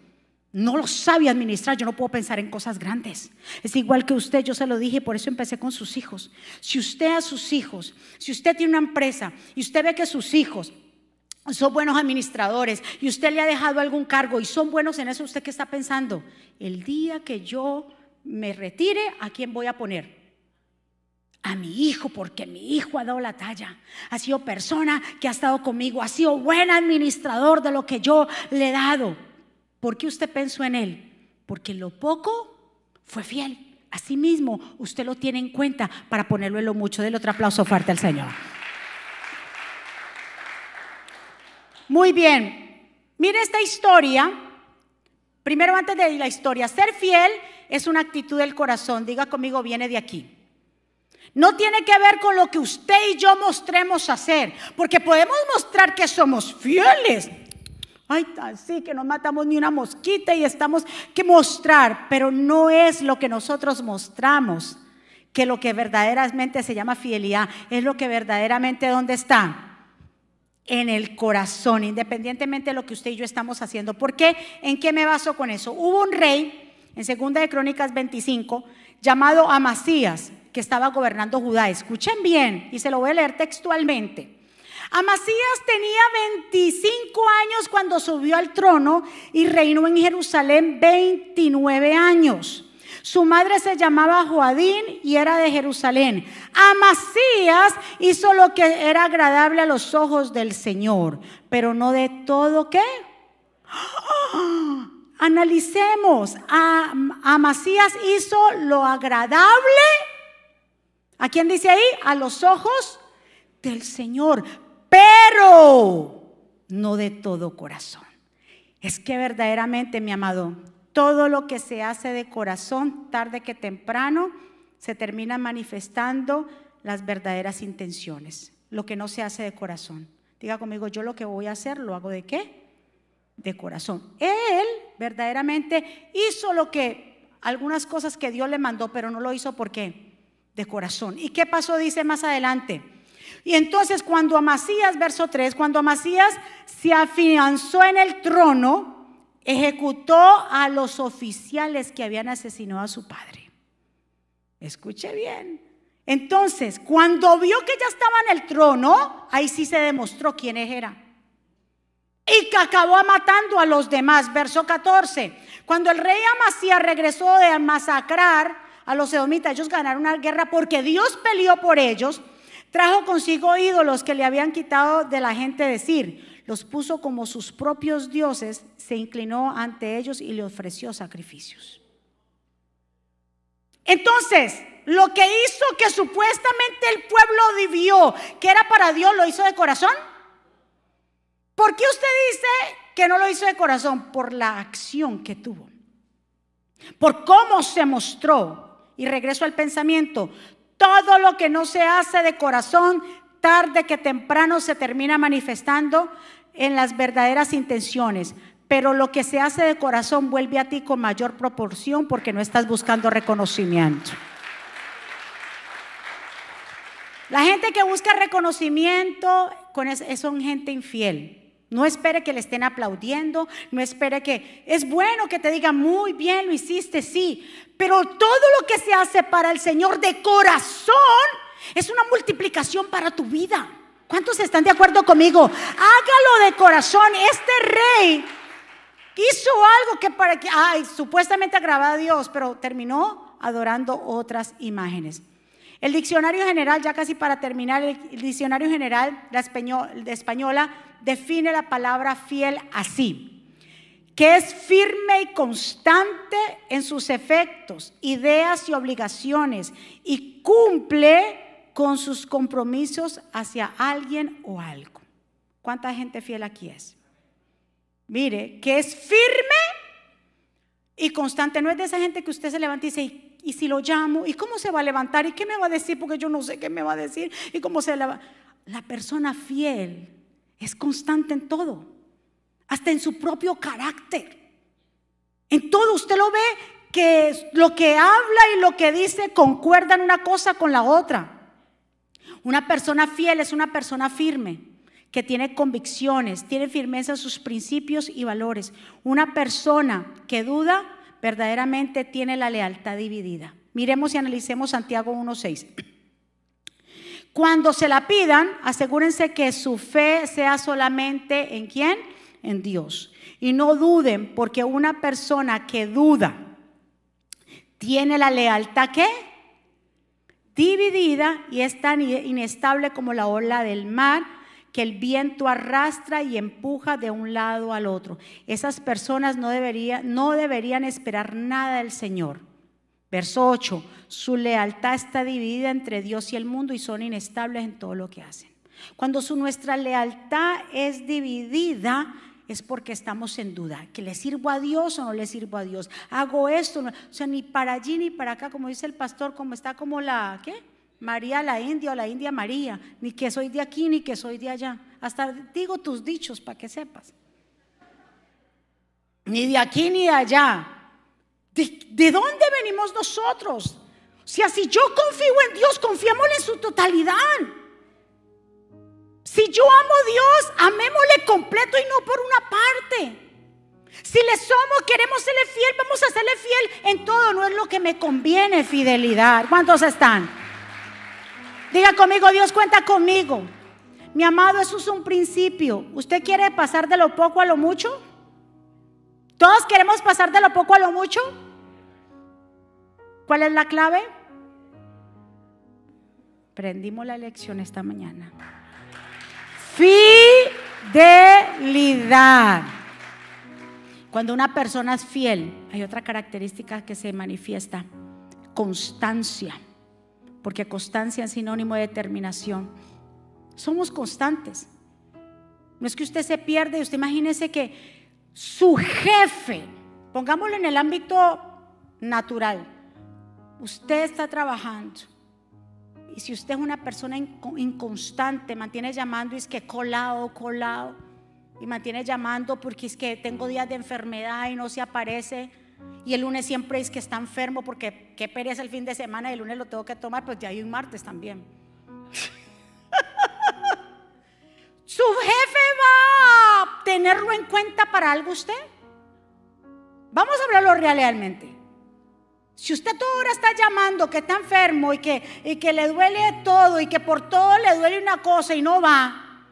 no lo sabe administrar, yo no puedo pensar en cosas grandes. Es igual que usted, yo se lo dije, por eso empecé con sus hijos. Si usted a sus hijos, si usted tiene una empresa y usted ve que sus hijos son buenos administradores y usted le ha dejado algún cargo y son buenos en eso, ¿usted qué está pensando? El día que yo me retire, ¿a quién voy a poner? A mi hijo, porque mi hijo ha dado la talla. Ha sido persona que ha estado conmigo, ha sido buen administrador de lo que yo le he dado. ¿Por qué usted pensó en él? Porque lo poco fue fiel. Asimismo, usted lo tiene en cuenta para ponerlo en lo mucho. Del otro aplauso fuerte al Señor. Muy bien. Mire esta historia. Primero, antes de la historia, ser fiel es una actitud del corazón. Diga conmigo, viene de aquí. No tiene que ver con lo que usted y yo mostremos hacer, porque podemos mostrar que somos fieles. Ay, así que no matamos ni una mosquita y estamos que mostrar, pero no es lo que nosotros mostramos, que lo que verdaderamente se llama fidelidad, es lo que verdaderamente dónde está? En el corazón, independientemente de lo que usted y yo estamos haciendo. ¿Por qué? ¿En qué me baso con eso? Hubo un rey en Segunda de Crónicas 25 llamado Amasías que estaba gobernando Judá. Escuchen bien y se lo voy a leer textualmente. Amasías tenía 25 años cuando subió al trono y reinó en Jerusalén 29 años. Su madre se llamaba Joadín y era de Jerusalén. Amasías hizo lo que era agradable a los ojos del Señor, pero no de todo qué. Analicemos. Amasías hizo lo agradable. ¿A quién dice ahí? A los ojos del Señor pero no de todo corazón. Es que verdaderamente, mi amado, todo lo que se hace de corazón, tarde que temprano, se termina manifestando las verdaderas intenciones. Lo que no se hace de corazón. Diga conmigo, yo lo que voy a hacer, ¿lo hago de qué? De corazón. Él verdaderamente hizo lo que, algunas cosas que Dios le mandó, pero no lo hizo porque de corazón. ¿Y qué pasó? Dice más adelante. Y entonces cuando Amasías, verso 3, cuando Amasías se afianzó en el trono, ejecutó a los oficiales que habían asesinado a su padre. Escuche bien. Entonces, cuando vio que ya estaba en el trono, ahí sí se demostró quién era. Y que acabó matando a los demás. Verso 14. Cuando el rey Amasías regresó de masacrar a los edomitas, ellos ganaron una guerra porque Dios peleó por ellos. Trajo consigo ídolos que le habían quitado de la gente decir, los puso como sus propios dioses, se inclinó ante ellos y le ofreció sacrificios. Entonces, lo que hizo que supuestamente el pueblo vivió, que era para Dios, lo hizo de corazón. ¿Por qué usted dice que no lo hizo de corazón? Por la acción que tuvo. Por cómo se mostró. Y regreso al pensamiento. Todo lo que no se hace de corazón, tarde que temprano se termina manifestando en las verdaderas intenciones. Pero lo que se hace de corazón vuelve a ti con mayor proporción porque no estás buscando reconocimiento. La gente que busca reconocimiento con son gente infiel. No espere que le estén aplaudiendo, no espere que es bueno que te digan muy bien, lo hiciste, sí, pero todo lo que se hace para el Señor de corazón es una multiplicación para tu vida. ¿Cuántos están de acuerdo conmigo? Hágalo de corazón. Este rey hizo algo que para que, ay, supuestamente agradaba a Dios, pero terminó adorando otras imágenes. El diccionario general, ya casi para terminar, el diccionario general de española define la palabra fiel así, que es firme y constante en sus efectos, ideas y obligaciones y cumple con sus compromisos hacia alguien o algo. ¿Cuánta gente fiel aquí es? Mire, que es firme y constante. No es de esa gente que usted se levanta y dice, ¿y si lo llamo? ¿Y cómo se va a levantar? ¿Y qué me va a decir? Porque yo no sé qué me va a decir. ¿Y cómo se levanta? La persona fiel es constante en todo, hasta en su propio carácter. En todo usted lo ve que lo que habla y lo que dice concuerdan una cosa con la otra. Una persona fiel es una persona firme, que tiene convicciones, tiene firmeza en sus principios y valores. Una persona que duda verdaderamente tiene la lealtad dividida. Miremos y analicemos Santiago 1.6. Cuando se la pidan, asegúrense que su fe sea solamente en quién? En Dios. Y no duden, porque una persona que duda tiene la lealtad que dividida y es tan inestable como la ola del mar que el viento arrastra y empuja de un lado al otro. Esas personas no, no deberían esperar nada del Señor. Verso 8, su lealtad está dividida entre Dios y el mundo y son inestables en todo lo que hacen. Cuando su, nuestra lealtad es dividida, es porque estamos en duda, que le sirvo a Dios o no le sirvo a Dios. Hago esto, o sea, ni para allí ni para acá, como dice el pastor, como está como la, ¿qué? María la India o la India María, ni que soy de aquí ni que soy de allá. Hasta digo tus dichos para que sepas. Ni de aquí ni de allá. ¿De, dónde venimos nosotros? O sea, si yo confío en Dios, confiémosle en su totalidad. Si yo amo a Dios, amémosle completo y no por una parte. Si le somos, queremos serle fiel, vamos a serle fiel en todo. No es lo que me conviene fidelidad. ¿Cuántos están? Diga conmigo, Dios cuenta conmigo. Mi amado, eso es un principio. ¿Usted quiere pasar de lo poco a lo mucho? ¿Todos queremos pasar de lo poco a lo mucho? ¿Cuál es la clave? Prendimos la lección esta mañana. Fidelidad. Cuando una persona es fiel, hay otra característica que se manifiesta. Constancia porque constancia es sinónimo de determinación. Somos constantes. No es que usted se pierde, usted imagínese que su jefe, pongámoslo en el ámbito natural, usted está trabajando. Y si usted es una persona inconstante, mantiene llamando y es que colado, colado, y mantiene llamando porque es que tengo días de enfermedad y no se aparece, y el lunes siempre es que está enfermo porque qué pereza el fin de semana y el lunes lo tengo que tomar, pues ya hay un martes también. ¿Su jefe va a tenerlo en cuenta para algo usted? Vamos a hablarlo realmente. Si usted todo ahora está llamando que está enfermo y que, y que le duele todo y que por todo le duele una cosa y no va,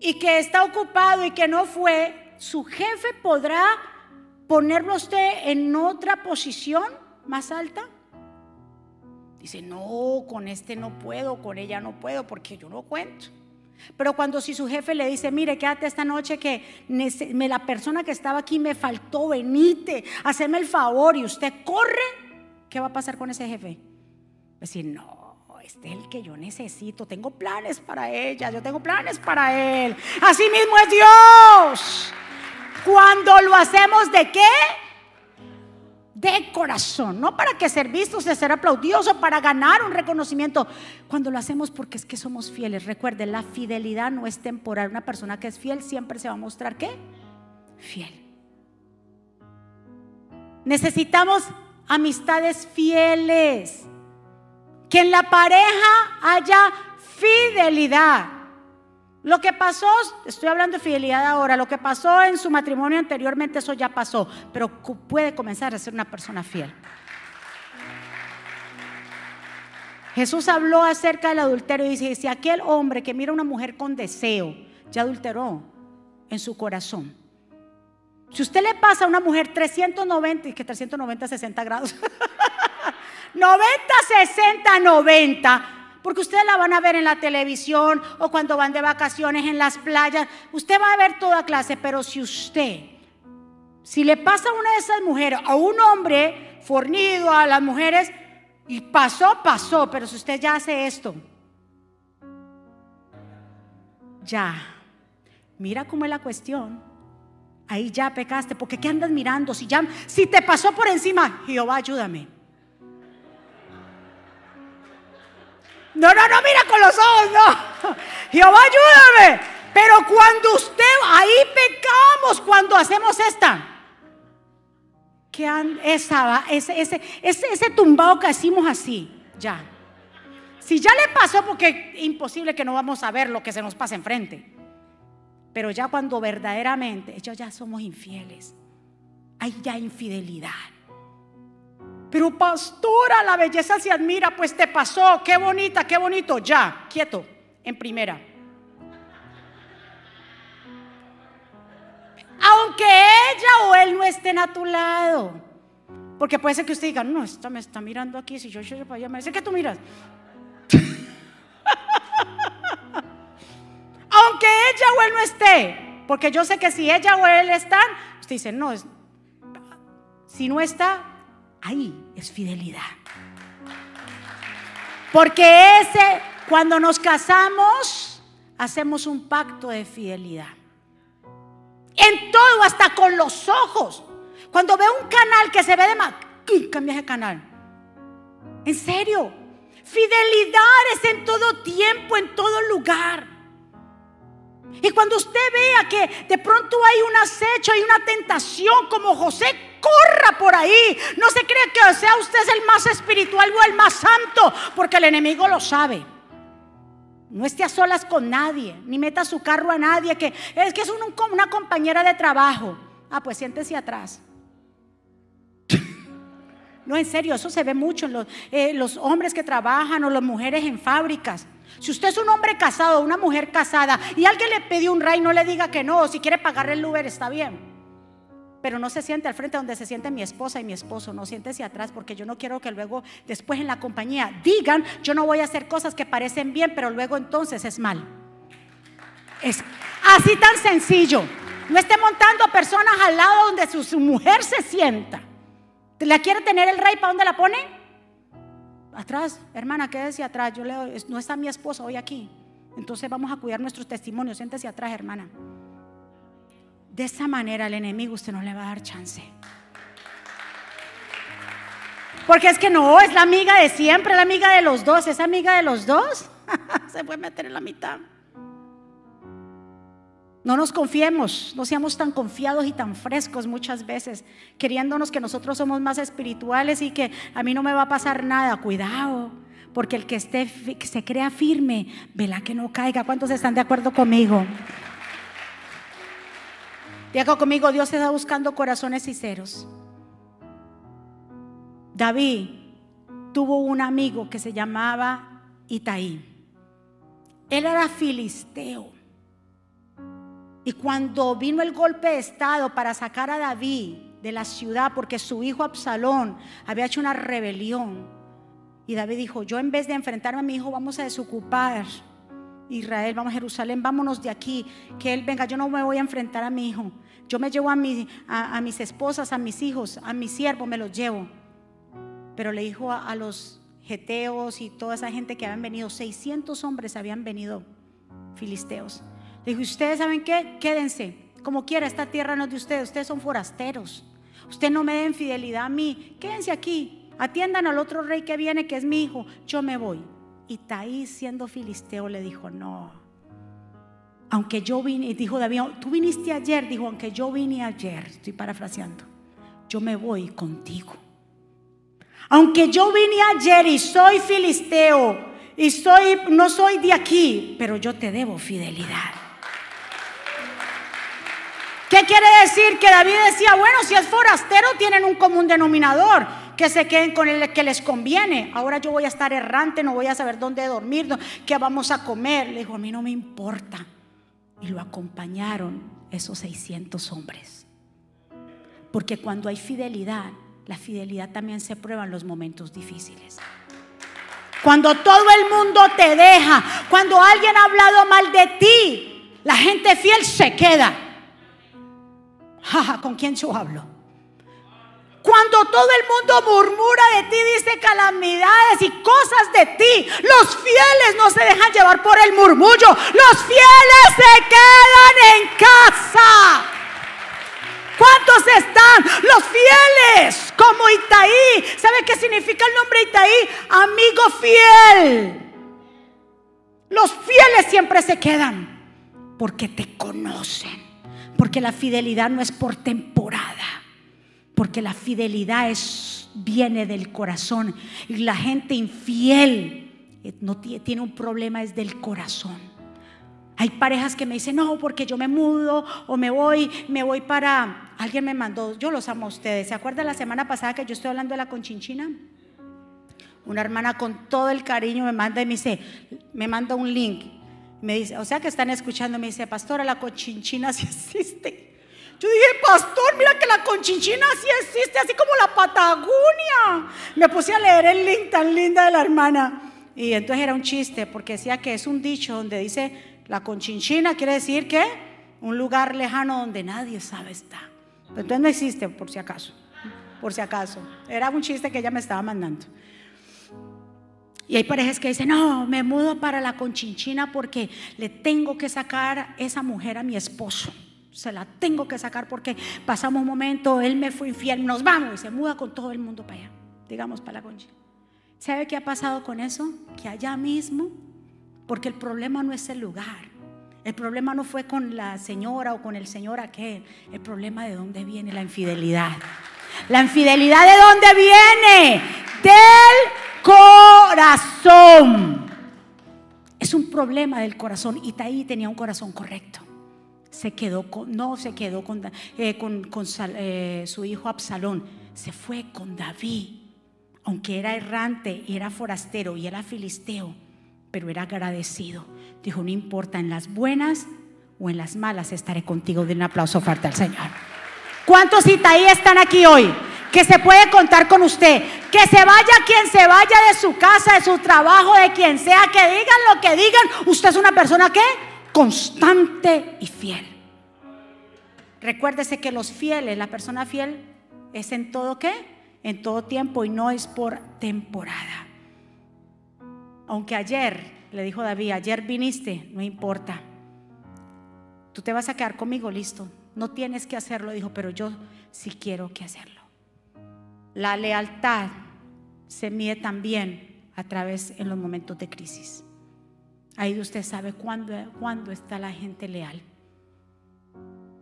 y que está ocupado y que no fue, su jefe podrá ponerlo usted en otra posición más alta. Dice, no, con este no puedo, con ella no puedo, porque yo no cuento. Pero cuando si su jefe le dice, mire, quédate esta noche que la persona que estaba aquí me faltó, venite, haceme el favor y usted corre, ¿qué va a pasar con ese jefe? Decir, no, este es el que yo necesito, tengo planes para ella, yo tengo planes para él. Así mismo es Dios. Cuando lo hacemos de qué? De corazón, no para que ser vistos, de ser aplaudidos o para ganar un reconocimiento. Cuando lo hacemos porque es que somos fieles. Recuerde, la fidelidad no es temporal. Una persona que es fiel siempre se va a mostrar qué? Fiel. Necesitamos amistades fieles. Que en la pareja haya fidelidad. Lo que pasó, estoy hablando de fidelidad ahora, lo que pasó en su matrimonio anteriormente, eso ya pasó, pero puede comenzar a ser una persona fiel. Jesús habló acerca del adulterio y dice, si aquel hombre que mira a una mujer con deseo, ya adulteró en su corazón. Si usted le pasa a una mujer 390, y que 390, 60 grados, 90, 60, 90, porque ustedes la van a ver en la televisión o cuando van de vacaciones en las playas, usted va a ver toda clase, pero si usted, si le pasa a una de esas mujeres, a un hombre fornido, a las mujeres, y pasó, pasó, pero si usted ya hace esto, ya, mira cómo es la cuestión ahí ya pecaste, porque ¿qué andas mirando? Si ya, si te pasó por encima, Jehová, ayúdame. No, no, no, mira con los ojos, no. Jehová, ayúdame. Pero cuando usted, ahí pecamos, cuando hacemos esta. Que esa, ese, ese, ese, ese tumbado que hicimos así, ya. Si ya le pasó, porque imposible que no vamos a ver lo que se nos pasa enfrente. Pero ya cuando verdaderamente ellos ya somos infieles, hay ya infidelidad. Pero pastora, la belleza se admira, pues te pasó, qué bonita, qué bonito, ya, quieto, en primera. Aunque ella o él no estén a tu lado. Porque puede ser que usted diga, no, esta me está mirando aquí, si yo yo para allá, me dice que tú miras. aunque ella o él no esté. Porque yo sé que si ella o él están, usted dice, no, si no está, ahí es fidelidad. Porque ese, cuando nos casamos, hacemos un pacto de fidelidad. En todo, hasta con los ojos. Cuando veo un canal que se ve de más, cambia ese canal. En serio, fidelidad es en todo tiempo, en todo lugar. Y cuando usted vea que de pronto hay un acecho, hay una tentación como José, corra por ahí. No se cree que sea usted el más espiritual o el más santo, porque el enemigo lo sabe. No esté a solas con nadie, ni meta su carro a nadie, que es que es una compañera de trabajo. Ah, pues siéntese atrás. No, en serio, eso se ve mucho en los, eh, hombres que trabajan o las mujeres en fábricas. Si usted es un hombre casado, una mujer casada, y alguien le pidió un ray, no le diga que no. Si quiere pagarle el Uber, está bien. Pero no se siente al frente donde se siente mi esposa y mi esposo. No siéntese atrás porque yo no quiero que luego, después en la compañía, digan, yo no voy a hacer cosas que parecen bien, pero luego entonces es mal. Es así tan sencillo. No esté montando personas al lado donde su, mujer se sienta. ¿La quiere tener el rey? ¿Para dónde la pone? atrás, hermana, quédese atrás. Yo leo, no está mi esposa hoy aquí. Entonces vamos a cuidar nuestros testimonios. Siéntese atrás, hermana. De esa manera al enemigo usted no le va a dar chance. Porque es que no, es la amiga de siempre, la amiga de los dos, es amiga de los dos. Se puede meter en la mitad. No nos confiemos, no seamos tan confiados y tan frescos muchas veces, queriéndonos que nosotros somos más espirituales y que a mí no me va a pasar nada. Cuidado, porque el que esté que se crea firme, vela que no caiga. ¿Cuántos están de acuerdo conmigo? Diga conmigo, Dios está buscando corazones sinceros. David tuvo un amigo que se llamaba Itaí. Él era filisteo. Y cuando vino el golpe de estado para sacar a David de la ciudad porque su hijo Absalón había hecho una rebelión, y David dijo, yo en vez de enfrentarme a mi hijo, vamos a desocupar Israel, vamos a Jerusalén, vámonos de aquí, que él venga, yo no me voy a enfrentar a mi hijo, yo me llevo a, a, mis esposas, a mis hijos, a mis siervos, me los llevo. Pero le dijo a, los geteos y toda esa gente que habían venido, 600 hombres habían venido, filisteos. Dijo, ustedes saben qué, quédense, como quiera, esta tierra no es de ustedes, ustedes son forasteros. Usted no me den fidelidad a mí, quédense aquí, atiendan al otro rey que viene, que es mi hijo, yo me voy. Y Taí, siendo filisteo, le dijo, no, aunque yo vine, dijo David, tú viniste ayer, dijo, aunque yo vine ayer, estoy parafraseando, yo me voy contigo. Aunque yo vine ayer y soy filisteo y soy, no soy de aquí, pero yo te debo fidelidad. ¿Qué quiere decir? Que David decía, bueno, si es forastero tienen un común denominador, que se queden con el que les conviene. Ahora yo voy a estar errante, no voy a saber dónde dormir, qué vamos a comer. Le dijo, a mí no me importa. Y lo acompañaron esos 600 hombres. Porque cuando hay fidelidad, la fidelidad también se prueba en los momentos difíciles. Cuando todo el mundo te deja, cuando alguien ha hablado mal de ti, la gente fiel se queda. ¿Con quién yo hablo? Cuando todo el mundo murmura de ti, dice calamidades y cosas de ti, los fieles no se dejan llevar por el murmullo, los fieles se quedan en casa. ¿Cuántos están? Los fieles, como Itaí. ¿Sabe qué significa el nombre Itaí? Amigo fiel. Los fieles siempre se quedan porque te conocen. Porque la fidelidad no es por temporada. Porque la fidelidad viene del corazón. Y la gente infiel eh, no tiene un problema, es del corazón. Hay parejas que me dicen, no, porque yo me mudo o me voy, me voy para... Alguien me mandó, yo los amo a ustedes. ¿Se acuerdan la semana pasada que yo estoy hablando de la conchinchina? Una hermana con todo el cariño me manda y me dice, me manda un link. Me dice, o sea que están escuchando, me dice, pastora, la conchinchina sí existe. Yo dije, pastor, mira que la conchinchina sí existe, así como la Patagonia. Me puse a leer el link tan linda de la hermana. Y entonces era un chiste, porque decía que es un dicho donde dice, la conchinchina quiere decir que un lugar lejano donde nadie sabe está. Entonces no existe, por si acaso. Por si acaso. Era un chiste que ella me estaba mandando. Y hay parejas que dicen, no, me mudo para la conchinchina porque le tengo que sacar esa mujer a mi esposo. Se la tengo que sacar porque pasamos un momento, él me fue infiel, nos vamos y se muda con todo el mundo para allá, digamos para la conchina. ¿Sabe qué ha pasado con eso? Que allá mismo, porque el problema no es el lugar, el problema no fue con la señora o con el señor aquel, el problema de dónde viene la infidelidad. La infidelidad de dónde viene? Del corazón. Es un problema del corazón. Y Itaí tenía un corazón correcto. Se quedó con, no se quedó con, eh, con, eh, su hijo Absalón, se fue con David. Aunque era errante era forastero y era filisteo, pero era agradecido. Dijo, no importa, en las buenas o en las malas estaré contigo. De un aplauso fuerte al Señor. ¿Cuántos Itaí están aquí hoy? que se puede contar con usted. Que se vaya quien se vaya de su casa, de su trabajo, de quien sea, que digan lo que digan. Usted es una persona que constante y fiel. Recuérdese que los fieles, la persona fiel es en todo qué? En todo tiempo y no es por temporada. Aunque ayer, le dijo David, ayer viniste, no importa. Tú te vas a quedar conmigo, listo. no tienes que hacerlo, dijo, pero yo sí quiero que hacerlo. La lealtad se mide también a través en los momentos de crisis. Ahí usted sabe cuándo, cuándo está la gente leal.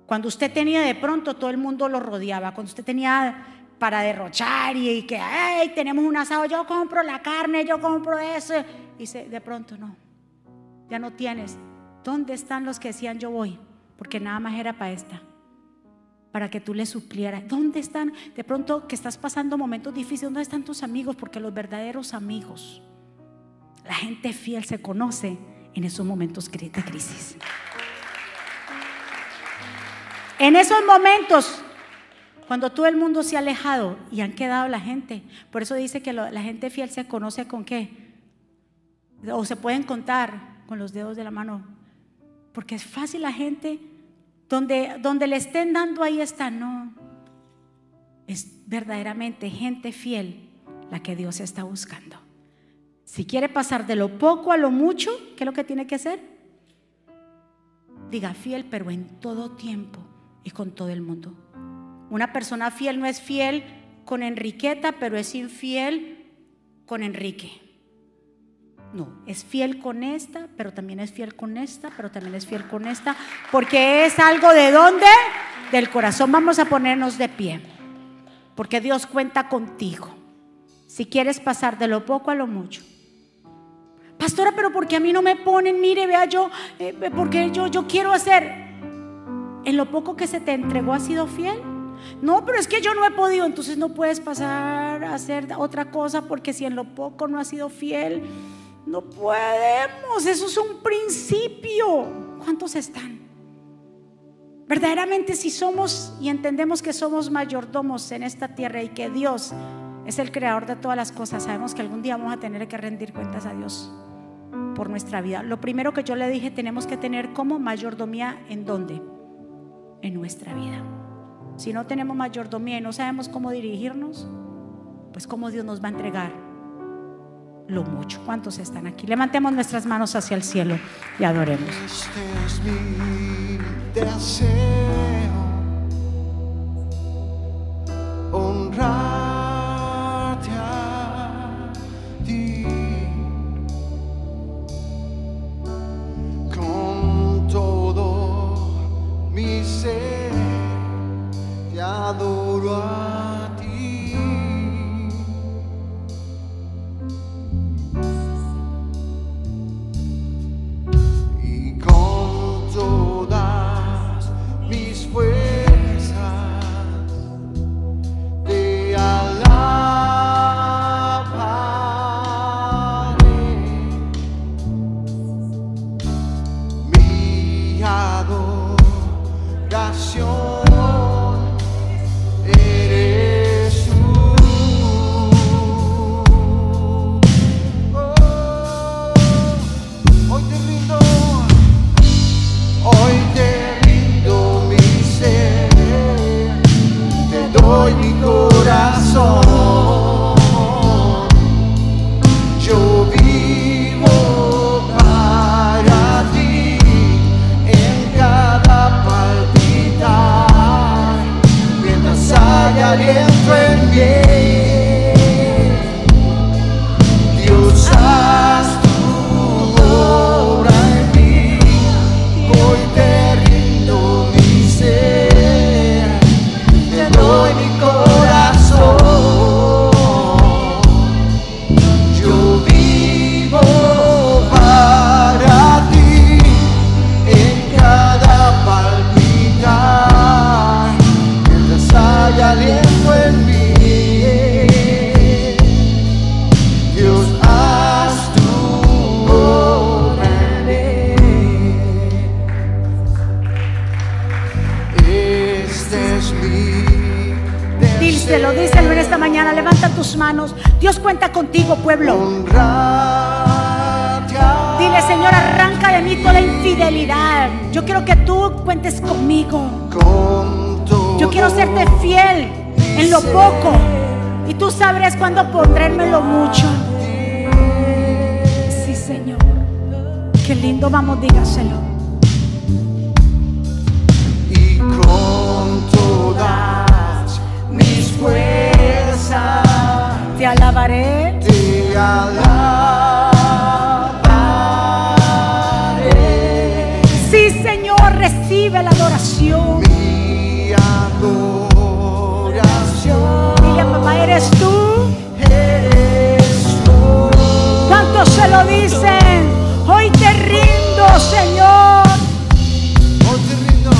Cuando usted tenía de pronto, todo el mundo lo rodeaba. Cuando usted tenía para derrochar y, que, ay, tenemos un asado, yo compro la carne, yo compro eso. Y de pronto no, ya no tienes. ¿Dónde están los que decían yo voy? Porque nada más era para esta. Para que tú le suplieras. ¿Dónde están? De pronto que estás pasando momentos difíciles, ¿dónde están tus amigos? Porque los verdaderos amigos, la gente fiel se conoce en esos momentos de crisis. En esos momentos, cuando todo el mundo se ha alejado y han quedado la gente, por eso dice que la gente fiel se conoce con qué, o se pueden contar con los dedos de la mano, porque es fácil la gente, donde, donde le estén dando ahí está, no, es verdaderamente gente fiel la que Dios está buscando. Si quiere pasar de lo poco a lo mucho, ¿qué es lo que tiene que hacer? Diga fiel, pero en todo tiempo y con todo el mundo. Una persona fiel no es fiel con Enriqueta, pero es infiel con Enrique. No, es fiel con esta, pero también es fiel con esta, pero también es fiel con esta, porque es algo de dónde? Del corazón. Vamos a ponernos de pie, porque Dios cuenta contigo. Si quieres pasar de lo poco a lo mucho. Pastora, pero porque a mí no me ponen, mire, vea yo, eh, porque yo, yo quiero hacer en lo poco que se te entregó has sido fiel. No, pero es que yo no he podido, entonces no puedes pasar a hacer otra cosa porque si en lo poco no has sido fiel, no podemos. Eso es un principio. ¿Cuántos están? Verdaderamente si somos y entendemos que somos mayordomos en esta tierra y que Dios es el creador de todas las cosas, sabemos que algún día vamos a tener que rendir cuentas a Dios por nuestra vida. Lo primero que yo le dije, tenemos que tener como mayordomía en dónde? En nuestra vida. Si no tenemos mayordomía y no sabemos cómo dirigirnos, pues cómo Dios nos va a entregar lo mucho. ¿Cuántos están aquí? Levantemos nuestras manos hacia el cielo y adoremos. Este adorar. es cuando pondrérmelo mucho. Sí, Señor. Qué lindo, vamos, dígaselo. Y con todas mis fuerzas te alabaré. Te alabaré. Sí, Señor, recibe la adoración. Mi adoración. Dile, mamá, eres tú. Se lo dicen? Hoy te rindo, Señor. Hoy te rindo,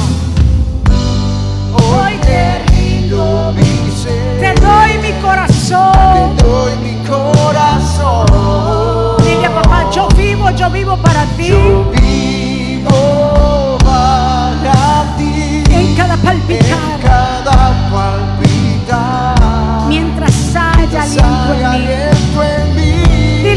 hoy te rindo mi ser. Te doy mi corazón. Te doy mi corazón. Dile papá, yo vivo, yo vivo para ti. Yo vivo para ti. En cada En palpitar. cada palpitar. Mientras haya Hay aliento en mí.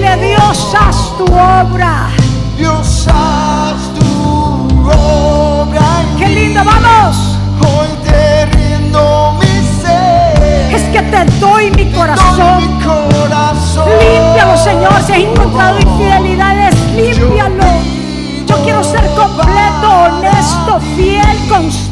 Dile, Dios, haz tu obra. Dios, haz tu obra Qué lindo, vamos. Hoy te rindo mi ser. Es que te doy mi corazón. mi corazón. Límpialo, Señor. Si has encontrado infidelidades, límpialo. Yo quiero ser completo, honesto, fiel, constante.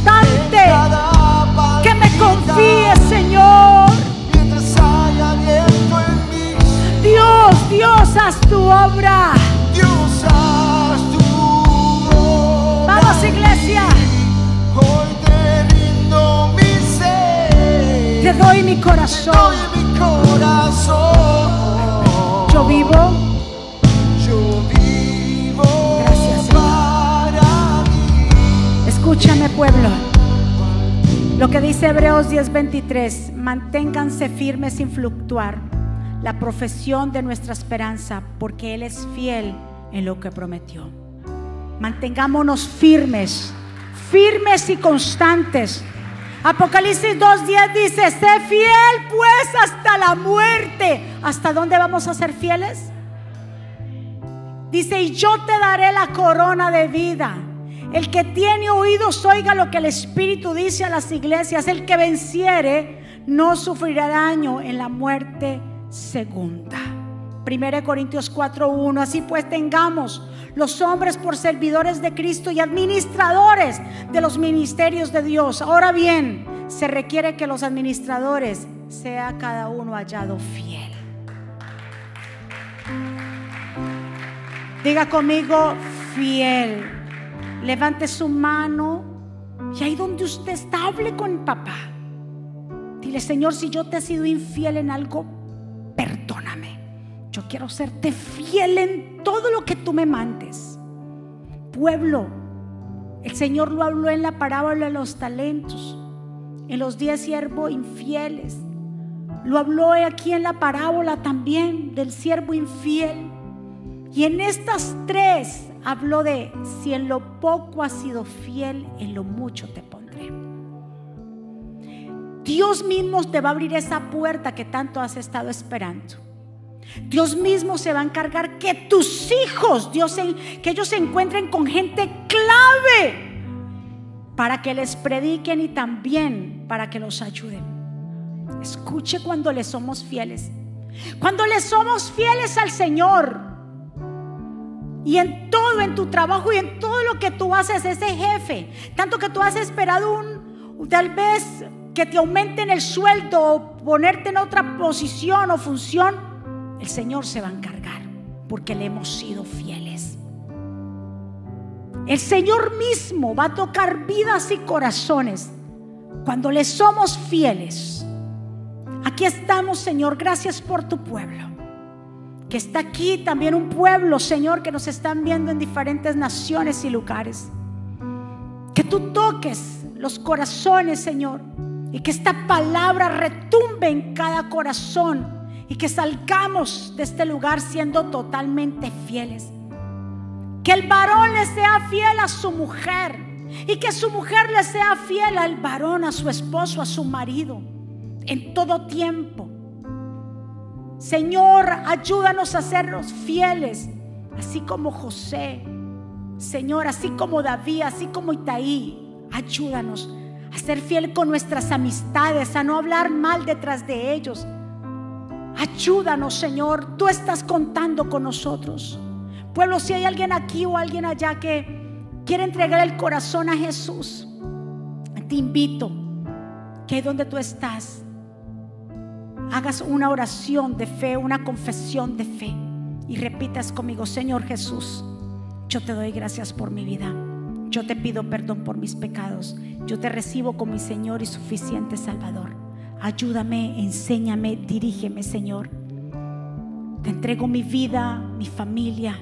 Haz tu obra. Dios, haz tu obra. Vamos, iglesia. Hoy te rindo mi ser. Te doy mi Te corazón. doy mi corazón. Yo vivo. Yo vivo Gracias, Señor. para ti. Escúchame, pueblo. Lo que dice Hebreos 10:23, manténganse firmes sin fluctuar la profesión de nuestra esperanza, porque Él es fiel en lo que prometió. Mantengámonos firmes, firmes y constantes. Apocalipsis 2:10 dice, sé fiel pues hasta la muerte. ¿Hasta dónde vamos a ser fieles? Dice, y yo te daré la corona de vida. El que tiene oídos oiga lo que el Espíritu dice a las iglesias. El que venciere no sufrirá daño en la muerte segunda. 1 Corintios 4:1. Así pues tengamos los hombres por servidores de Cristo y administradores de los ministerios de Dios. Ahora bien, se requiere que los administradores sea cada uno hallado fiel. Diga conmigo, fiel. Levante su mano y ahí donde usted está, hable con papá. Dile, Señor, si yo te he sido infiel en algo, perdóname. Yo quiero serte fiel en todo lo que tú me mandes. Pueblo, el Señor lo habló en la parábola de los talentos, en los diez siervos infieles. Lo habló aquí en la parábola también del siervo infiel. Y en estas tres habló de si en lo poco has sido fiel, en lo mucho te pondré. Dios mismo te va a abrir esa puerta que tanto has estado esperando. Dios mismo se va a encargar que tus hijos, Dios, que ellos se encuentren con gente clave para que les prediquen y también para que los ayuden. Escuche cuando le somos fieles. Cuando le somos fieles al Señor. Y en todo, en tu trabajo y en todo lo que tú haces, ese jefe, tanto que tú has esperado un, tal vez que te aumenten el sueldo o ponerte en otra posición o función, el Señor se va a encargar porque le hemos sido fieles. El Señor mismo va a tocar vidas y corazones cuando le somos fieles. Aquí estamos, Señor, gracias por tu pueblo que está aquí también un pueblo, Señor, que nos están viendo en diferentes naciones y lugares. Que tú toques los corazones, Señor, y que esta palabra retumbe en cada corazón y que salgamos de este lugar siendo totalmente fieles. Que el varón le sea fiel a su mujer y que su mujer le sea fiel al varón, a su esposo, a su marido, en todo tiempo. Señor, ayúdanos a sernos fieles, así como José. Señor, así como David, así como Itaí. Ayúdanos a ser fiel con nuestras amistades, a no hablar mal detrás de ellos. Ayúdanos, Señor. Tú estás contando con nosotros. Pueblo, si hay alguien aquí o alguien allá que quiere entregar el corazón a Jesús, te invito que donde tú estás, hagas una oración de fe, una confesión de fe y repitas conmigo, Señor Jesús, yo te doy gracias por mi vida. Yo te pido perdón por mis pecados. Yo te recibo como mi Señor y suficiente Salvador. Ayúdame, enséñame, dirígeme, Señor. Te entrego mi vida, mi familia,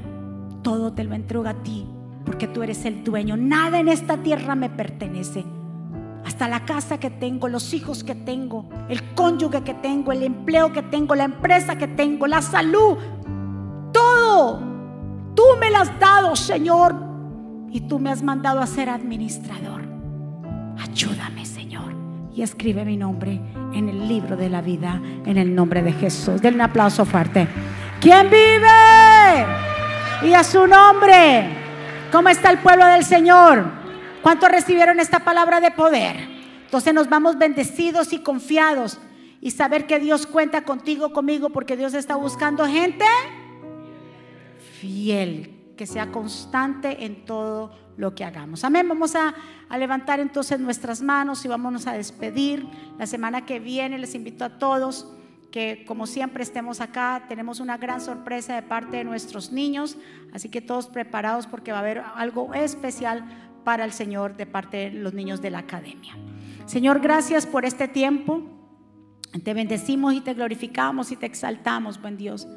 todo te lo entrego a ti, porque tú eres el dueño. Nada en esta tierra me pertenece. Hasta la casa que tengo, los hijos que tengo, el cónyuge que tengo, el empleo que tengo, la empresa que tengo, la salud, todo. Tú me lo has dado, Señor, y tú me has mandado a ser administrador. Ayúdame, Señor, y escribe mi nombre en el libro de la vida, en el nombre de Jesús. Denle un aplauso fuerte. ¿Quién vive? Y a su nombre. ¿Cómo está el pueblo del Señor? ¿Cuántos recibieron esta palabra de poder? Entonces nos vamos bendecidos y confiados y saber que Dios cuenta contigo, conmigo, porque Dios está buscando gente fiel, que sea constante en todo lo que hagamos. Amén. Vamos a, levantar entonces nuestras manos y vámonos a despedir. La semana que viene les invito a todos que como siempre estemos acá. Tenemos una gran sorpresa de parte de nuestros niños, así que todos preparados porque va a haber algo especial para el Señor de parte de los niños de la academia. Señor, gracias por este tiempo. Te bendecimos y te glorificamos y te exaltamos, buen Dios.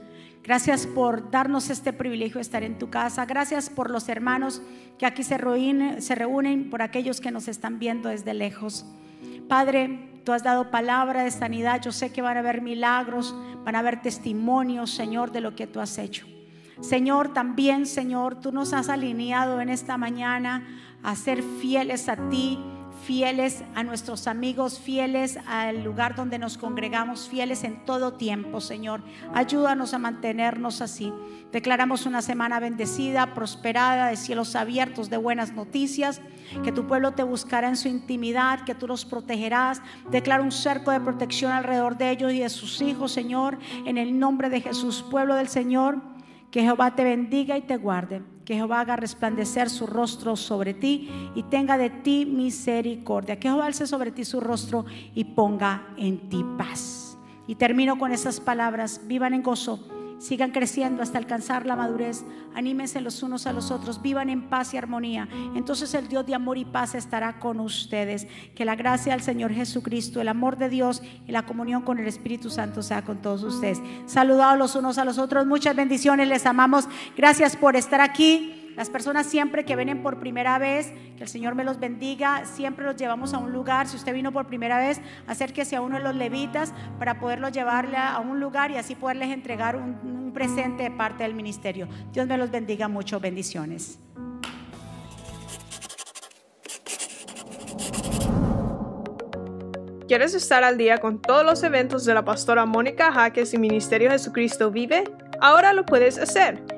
Gracias por darnos este privilegio de estar en tu casa. Gracias por los hermanos que aquí se reúnen, se reúnen, por aquellos que nos están viendo desde lejos. Padre, tú has dado palabra de sanidad. Yo sé que van a haber milagros, van a haber testimonios, Señor, de lo que tú has hecho. Señor, también, Señor, tú nos has alineado en esta mañana a ser fieles a ti fieles a nuestros amigos, fieles al lugar donde nos congregamos, fieles en todo tiempo, Señor. Ayúdanos a mantenernos así. Declaramos una semana bendecida, prosperada, de cielos abiertos, de buenas noticias, que tu pueblo te buscará en su intimidad, que tú los protegerás. Declaro un cerco de protección alrededor de ellos y de sus hijos, Señor, en el nombre de Jesús, pueblo del Señor. Que Jehová te bendiga y te guarde. Que Jehová haga resplandecer su rostro sobre ti y tenga de ti misericordia. Que Jehová alce sobre ti su rostro y ponga en ti paz. Y termino con esas palabras. Vivan en gozo sigan creciendo hasta alcanzar la madurez, anímense los unos a los otros, vivan en paz y armonía. Entonces el Dios de amor y paz estará con ustedes. Que la gracia del Señor Jesucristo, el amor de Dios y la comunión con el Espíritu Santo sea con todos ustedes. Saludados los unos a los otros, muchas bendiciones, les amamos. Gracias por estar aquí. Las personas siempre que vienen por primera vez, que el Señor me los bendiga, siempre los llevamos a un lugar. Si usted vino por primera vez, acérquese a uno de los levitas para poderlos llevarle a un lugar y así poderles entregar un, un presente de parte del ministerio. Dios me los bendiga mucho. Bendiciones. ¿Quieres estar al día con todos los eventos de la pastora Mónica Jaques y Ministerio Jesucristo Vive? Ahora lo puedes hacer